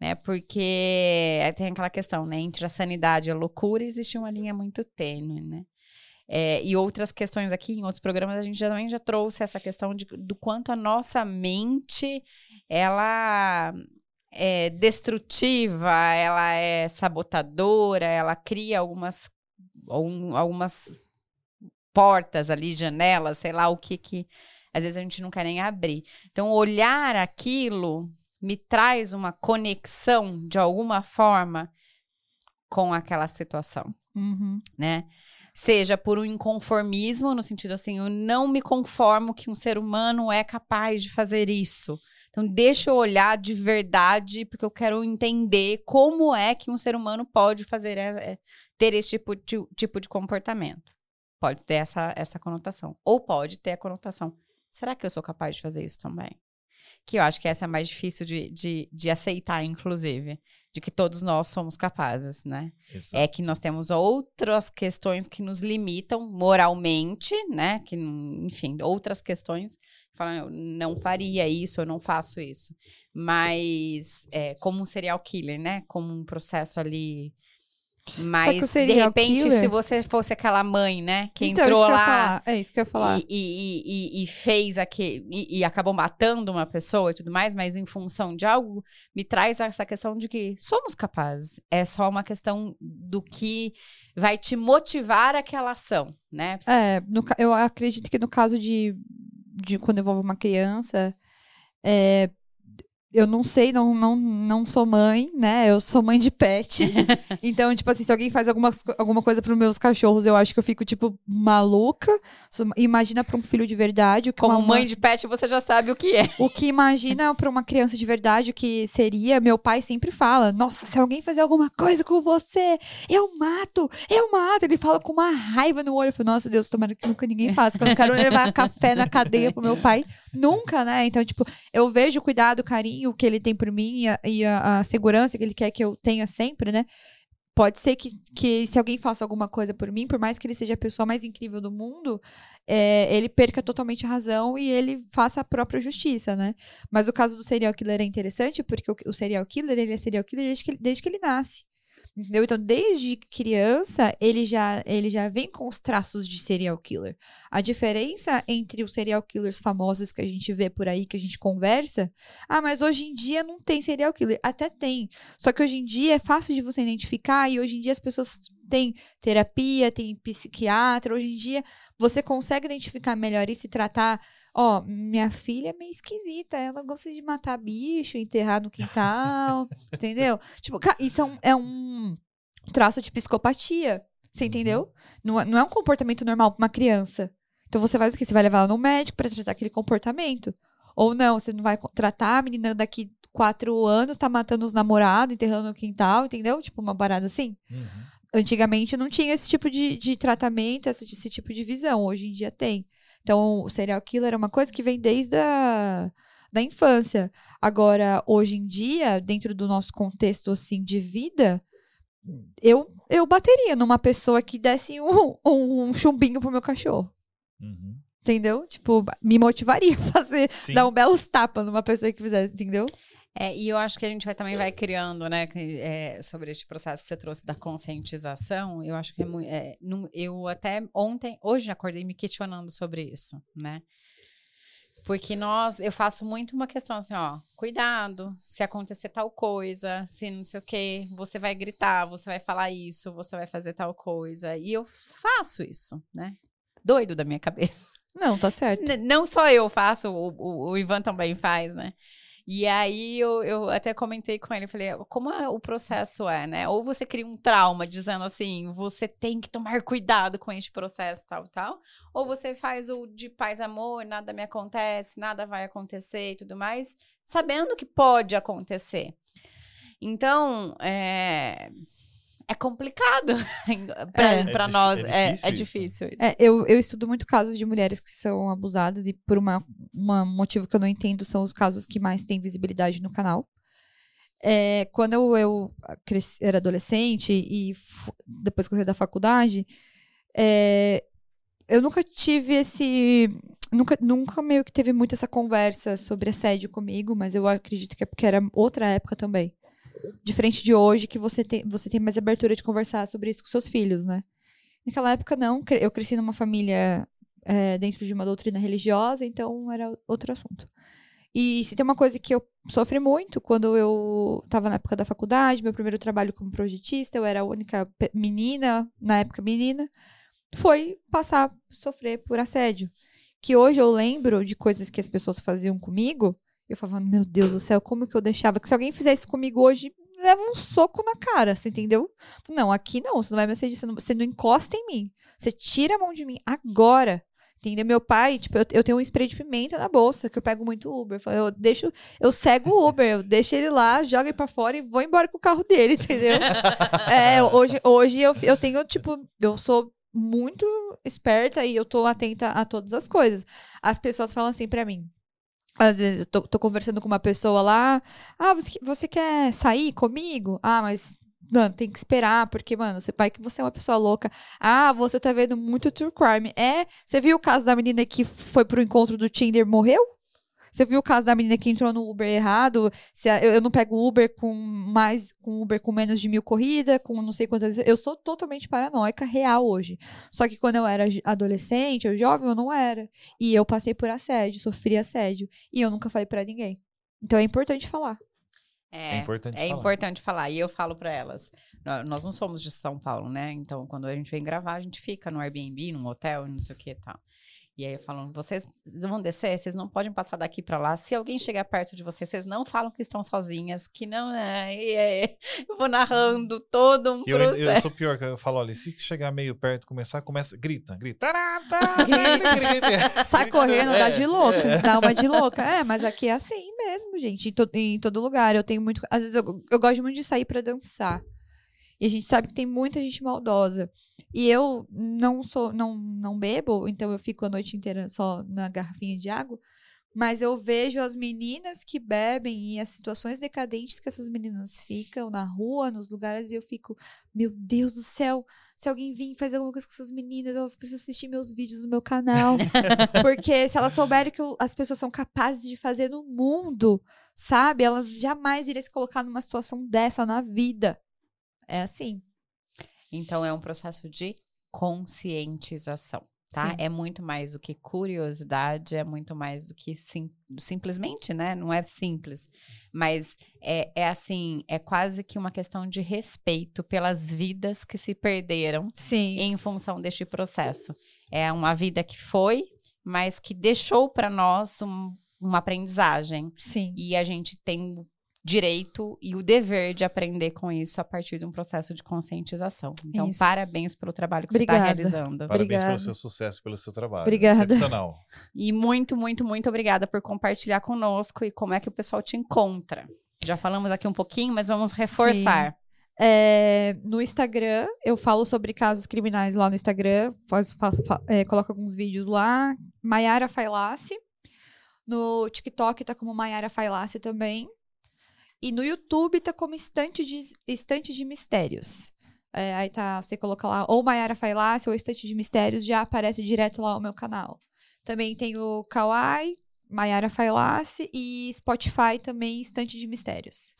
Né? Porque tem aquela questão, né? Entre a sanidade e a loucura existe uma linha muito tênue, né? É, e outras questões aqui, em outros programas, a gente já, também já trouxe essa questão de, do quanto a nossa mente, ela é destrutiva, ela é sabotadora, ela cria algumas, algumas portas ali, janelas, sei lá o que que às vezes a gente não quer nem abrir. Então, olhar aquilo me traz uma conexão de alguma forma com aquela situação, uhum. né? Seja por um inconformismo, no sentido assim, eu não me conformo que um ser humano é capaz de fazer isso. Então, deixa eu olhar de verdade, porque eu quero entender como é que um ser humano pode fazer, é, ter esse tipo de, tipo de comportamento. Pode ter essa, essa conotação. Ou pode ter a conotação. Será que eu sou capaz de fazer isso também? Que eu acho que essa é mais difícil de, de, de aceitar, inclusive de que todos nós somos capazes, né? Exato. É que nós temos outras questões que nos limitam moralmente, né? Que, enfim, outras questões que falam, eu não faria isso, eu não faço isso. Mas é, como um serial killer, né? Como um processo ali mas, de repente, se você fosse aquela mãe, né? Que então, entrou lá. É isso que eu ia falar. E, e, e, e fez aqui. E, e, acabou matando uma pessoa e tudo mais, mas em função de algo, me traz essa questão de que somos capazes. É só uma questão do que vai te motivar aquela ação, né? É, no, eu acredito que no caso de, de quando envolve uma criança, é, eu não sei, não, não, não sou mãe, né? Eu sou mãe de pet. <laughs> então, tipo assim, se alguém faz alguma, alguma coisa pros meus cachorros, eu acho que eu fico, tipo, maluca. Imagina pra um filho de verdade. Como mãe uma... de pet, você já sabe o que é. O que imagina pra uma criança de verdade, o que seria, meu pai sempre fala: Nossa, se alguém fazer alguma coisa com você, eu mato, eu mato. Ele fala com uma raiva no olho. Eu falo, Nossa, Deus, tomara que nunca ninguém faça. Eu não quero levar café na cadeia pro meu pai. Nunca, né? Então, tipo, eu vejo o cuidado, o carinho carinho que ele tem por mim e, a, e a, a, segurança que ele quer que eu tenha sempre, né? Pode ser que, que se alguém faça alguma coisa por mim, por mais que ele seja a pessoa mais incrível do mundo, é, ele perca totalmente a razão e ele faça a própria justiça, né? Mas o caso do serial killer é interessante porque o, o serial killer, ele é serial killer desde que, desde que ele nasce. Entendeu? Então, desde criança, ele já, ele já vem com os traços de serial killer. A diferença entre os serial killers famosos que a gente vê por aí, que a gente conversa, ah, mas hoje em dia não tem serial killer. Até tem. Só que hoje em dia é fácil de você identificar e hoje em dia as pessoas têm terapia, tem psiquiatra. Hoje em dia você consegue identificar melhor e se tratar. Ó, minha filha é meio esquisita, ela gosta de matar bicho, enterrar no quintal, <laughs> entendeu? Tipo, isso é um, é um traço de psicopatia, você entendeu? Não, é, não é um comportamento normal para uma criança. Então você faz o quê? Você vai levar ela no médico para tratar aquele comportamento? Ou não, você não vai tratar a menina daqui quatro anos, tá matando os namorados, enterrando no quintal, entendeu? Tipo, uma parada assim. Uhum. Antigamente não tinha esse tipo de, de tratamento, esse, esse tipo de visão. Hoje em dia tem. Então, o serial killer é uma coisa que vem desde a da infância. Agora, hoje em dia, dentro do nosso contexto assim de vida, eu, eu bateria numa pessoa que desse um, <laughs> um, um chumbinho pro meu cachorro. Uhum. Entendeu? Tipo, me motivaria a fazer, Sim. dar um belo tapa numa pessoa que fizesse, entendeu? É, e eu acho que a gente vai, também vai criando, né, é, sobre este processo que você trouxe da conscientização. Eu acho que é muito. É, eu até ontem, hoje acordei me questionando sobre isso, né? Porque nós, eu faço muito uma questão assim, ó, cuidado, se acontecer tal coisa, se não sei o quê, você vai gritar, você vai falar isso, você vai fazer tal coisa. E eu faço isso, né? Doido da minha cabeça. Não, tá certo. N não só eu faço, o, o, o Ivan também faz, né? E aí eu, eu até comentei com ele, falei, como é, o processo é, né? Ou você cria um trauma dizendo assim, você tem que tomar cuidado com este processo, tal, tal. Ou você faz o de paz amor, nada me acontece, nada vai acontecer e tudo mais, sabendo que pode acontecer. Então, é, é complicado <laughs> para é, nós. É, difícil, é, é difícil isso. É, eu, eu estudo muito casos de mulheres que são abusadas e por uma, uma motivo que eu não entendo são os casos que mais têm visibilidade no canal. É, quando eu, eu cresci, era adolescente e depois que eu saí da faculdade, é, eu nunca tive esse. Nunca, nunca meio que teve muito essa conversa sobre assédio comigo, mas eu acredito que é porque era outra época também diferente de hoje, que você tem, você tem mais abertura de conversar sobre isso com seus filhos, né? Naquela época, não. Eu cresci numa família é, dentro de uma doutrina religiosa, então era outro assunto. E se tem uma coisa que eu sofri muito quando eu estava na época da faculdade, meu primeiro trabalho como projetista, eu era a única menina, na época menina, foi passar sofrer por assédio. Que hoje eu lembro de coisas que as pessoas faziam comigo eu falava, meu Deus do céu, como que eu deixava? Que se alguém fizesse comigo hoje, leva um soco na cara, você entendeu? Não, aqui não, você não vai me assediar, você não, você não encosta em mim. Você tira a mão de mim agora. Entendeu? Meu pai, tipo, eu, eu tenho um spray de pimenta na bolsa, que eu pego muito Uber. Eu deixo, eu cego o Uber, eu deixo ele lá, jogo ele pra fora e vou embora com o carro dele, entendeu? <laughs> é, hoje, hoje eu, eu tenho, tipo, eu sou muito esperta e eu tô atenta a todas as coisas. As pessoas falam assim para mim, às vezes eu tô, tô, conversando com uma pessoa lá. Ah, você, você quer sair comigo? Ah, mas mano, tem que esperar, porque, mano, você vai que você é uma pessoa louca. Ah, você tá vendo muito true crime. É, você viu o caso da menina que foi pro encontro do Tinder e morreu? Você viu o caso da menina que entrou no Uber errado? Se a, eu, eu, não pego Uber com mais, com Uber com menos de mil corridas, com não sei quantas vezes. Eu sou totalmente paranoica, real hoje. Só que quando eu era adolescente, eu jovem, eu não era. E eu passei por assédio, sofri assédio. E eu nunca falei para ninguém. Então é importante falar. É, é, importante, é falar. importante falar. E eu falo para elas: nós não somos de São Paulo, né? Então, quando a gente vem gravar, a gente fica no Airbnb, num hotel, não sei o que e tal. E aí falam, vocês vão descer, vocês não podem passar daqui para lá. Se alguém chegar perto de vocês, vocês não falam que estão sozinhas, que não é. é. Eu vou narrando todo um eu, processo. Eu sou pior, que eu falo, olha, se chegar meio perto, começar, começa, grita, grita. <laughs> grita, grita. <laughs> Sai correndo, dá de louca, é. dá uma de louca. É, mas aqui é assim mesmo, gente. Em, to, em todo lugar. Eu tenho muito. Às vezes eu, eu gosto muito de sair para dançar. E a gente sabe que tem muita gente maldosa. E eu não sou, não, não bebo, então eu fico a noite inteira só na garrafinha de água. Mas eu vejo as meninas que bebem e as situações decadentes que essas meninas ficam na rua, nos lugares, e eu fico, meu Deus do céu, se alguém vir fazer alguma coisa com essas meninas, elas precisam assistir meus vídeos no meu canal. <laughs> Porque se elas souberem que as pessoas são capazes de fazer no mundo, sabe? Elas jamais iriam se colocar numa situação dessa na vida. É assim. Então é um processo de conscientização. Tá? Sim. É muito mais do que curiosidade, é muito mais do que sim, simplesmente, né? Não é simples. Mas é, é assim, é quase que uma questão de respeito pelas vidas que se perderam Sim. em função deste processo. É uma vida que foi, mas que deixou para nós um- uma aprendizagem. Sim. E a gente tem direito e o dever de aprender com isso a partir de um processo de conscientização. Então, Isso. parabéns pelo trabalho que Obrigada. você está realizando. Parabéns Obrigada. pelo seu sucesso, pelo seu trabalho. Obrigada. Excepcional. E muito, muito, muito obrigada por compartilhar conosco e como é que o pessoal te encontra. Já falamos aqui um pouquinho, mas vamos reforçar. É, no Instagram, eu falo sobre casos criminais lá no Instagram. Faz, fa- fa- é, coloco alguns vídeos lá. Maiara Failace. No TikTok tá como Maiara Failace também. E no YouTube tá como Estante de, Estante de Mistérios. É, aí tá, você coloca lá ou Maiara Failace ou Estante de Mistérios, já aparece direto lá o meu canal. Também tem o Kawaii, Maiara Failace e Spotify também, Estante de Mistérios.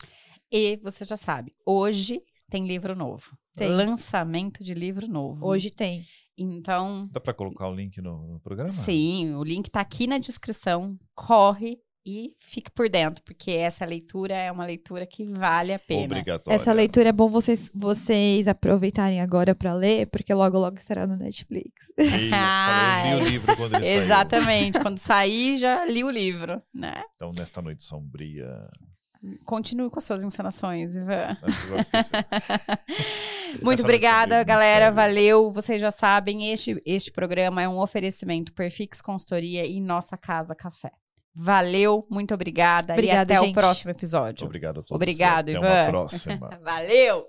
E você já sabe, hoje tem livro novo. Tem. Lançamento de livro novo. Hoje tem. Então, Dá pra colocar o link no, no programa? sim, o link tá aqui na descrição. Corre e fique por dentro, porque essa leitura é uma leitura que vale a pena. Obrigatório. Essa leitura é bom vocês, vocês aproveitarem agora pra ler, porque logo logo será no Netflix. <laughs> Isso, falei, eu li o livro quando ele saiu. Exatamente. Quando sair, já li o livro, né? Então, nesta noite sombria. Continue com as suas encenações, Ivan. <laughs> Muito obrigada, galera. Valeu. Vocês já sabem, este, este programa é um oferecimento Perfix Consultoria e Nossa Casa Café. Valeu, muito obrigada Obrigada, e até gente. o próximo episódio. Obrigado a todos. Obrigado, Até Ivan. uma próxima. <laughs> Valeu!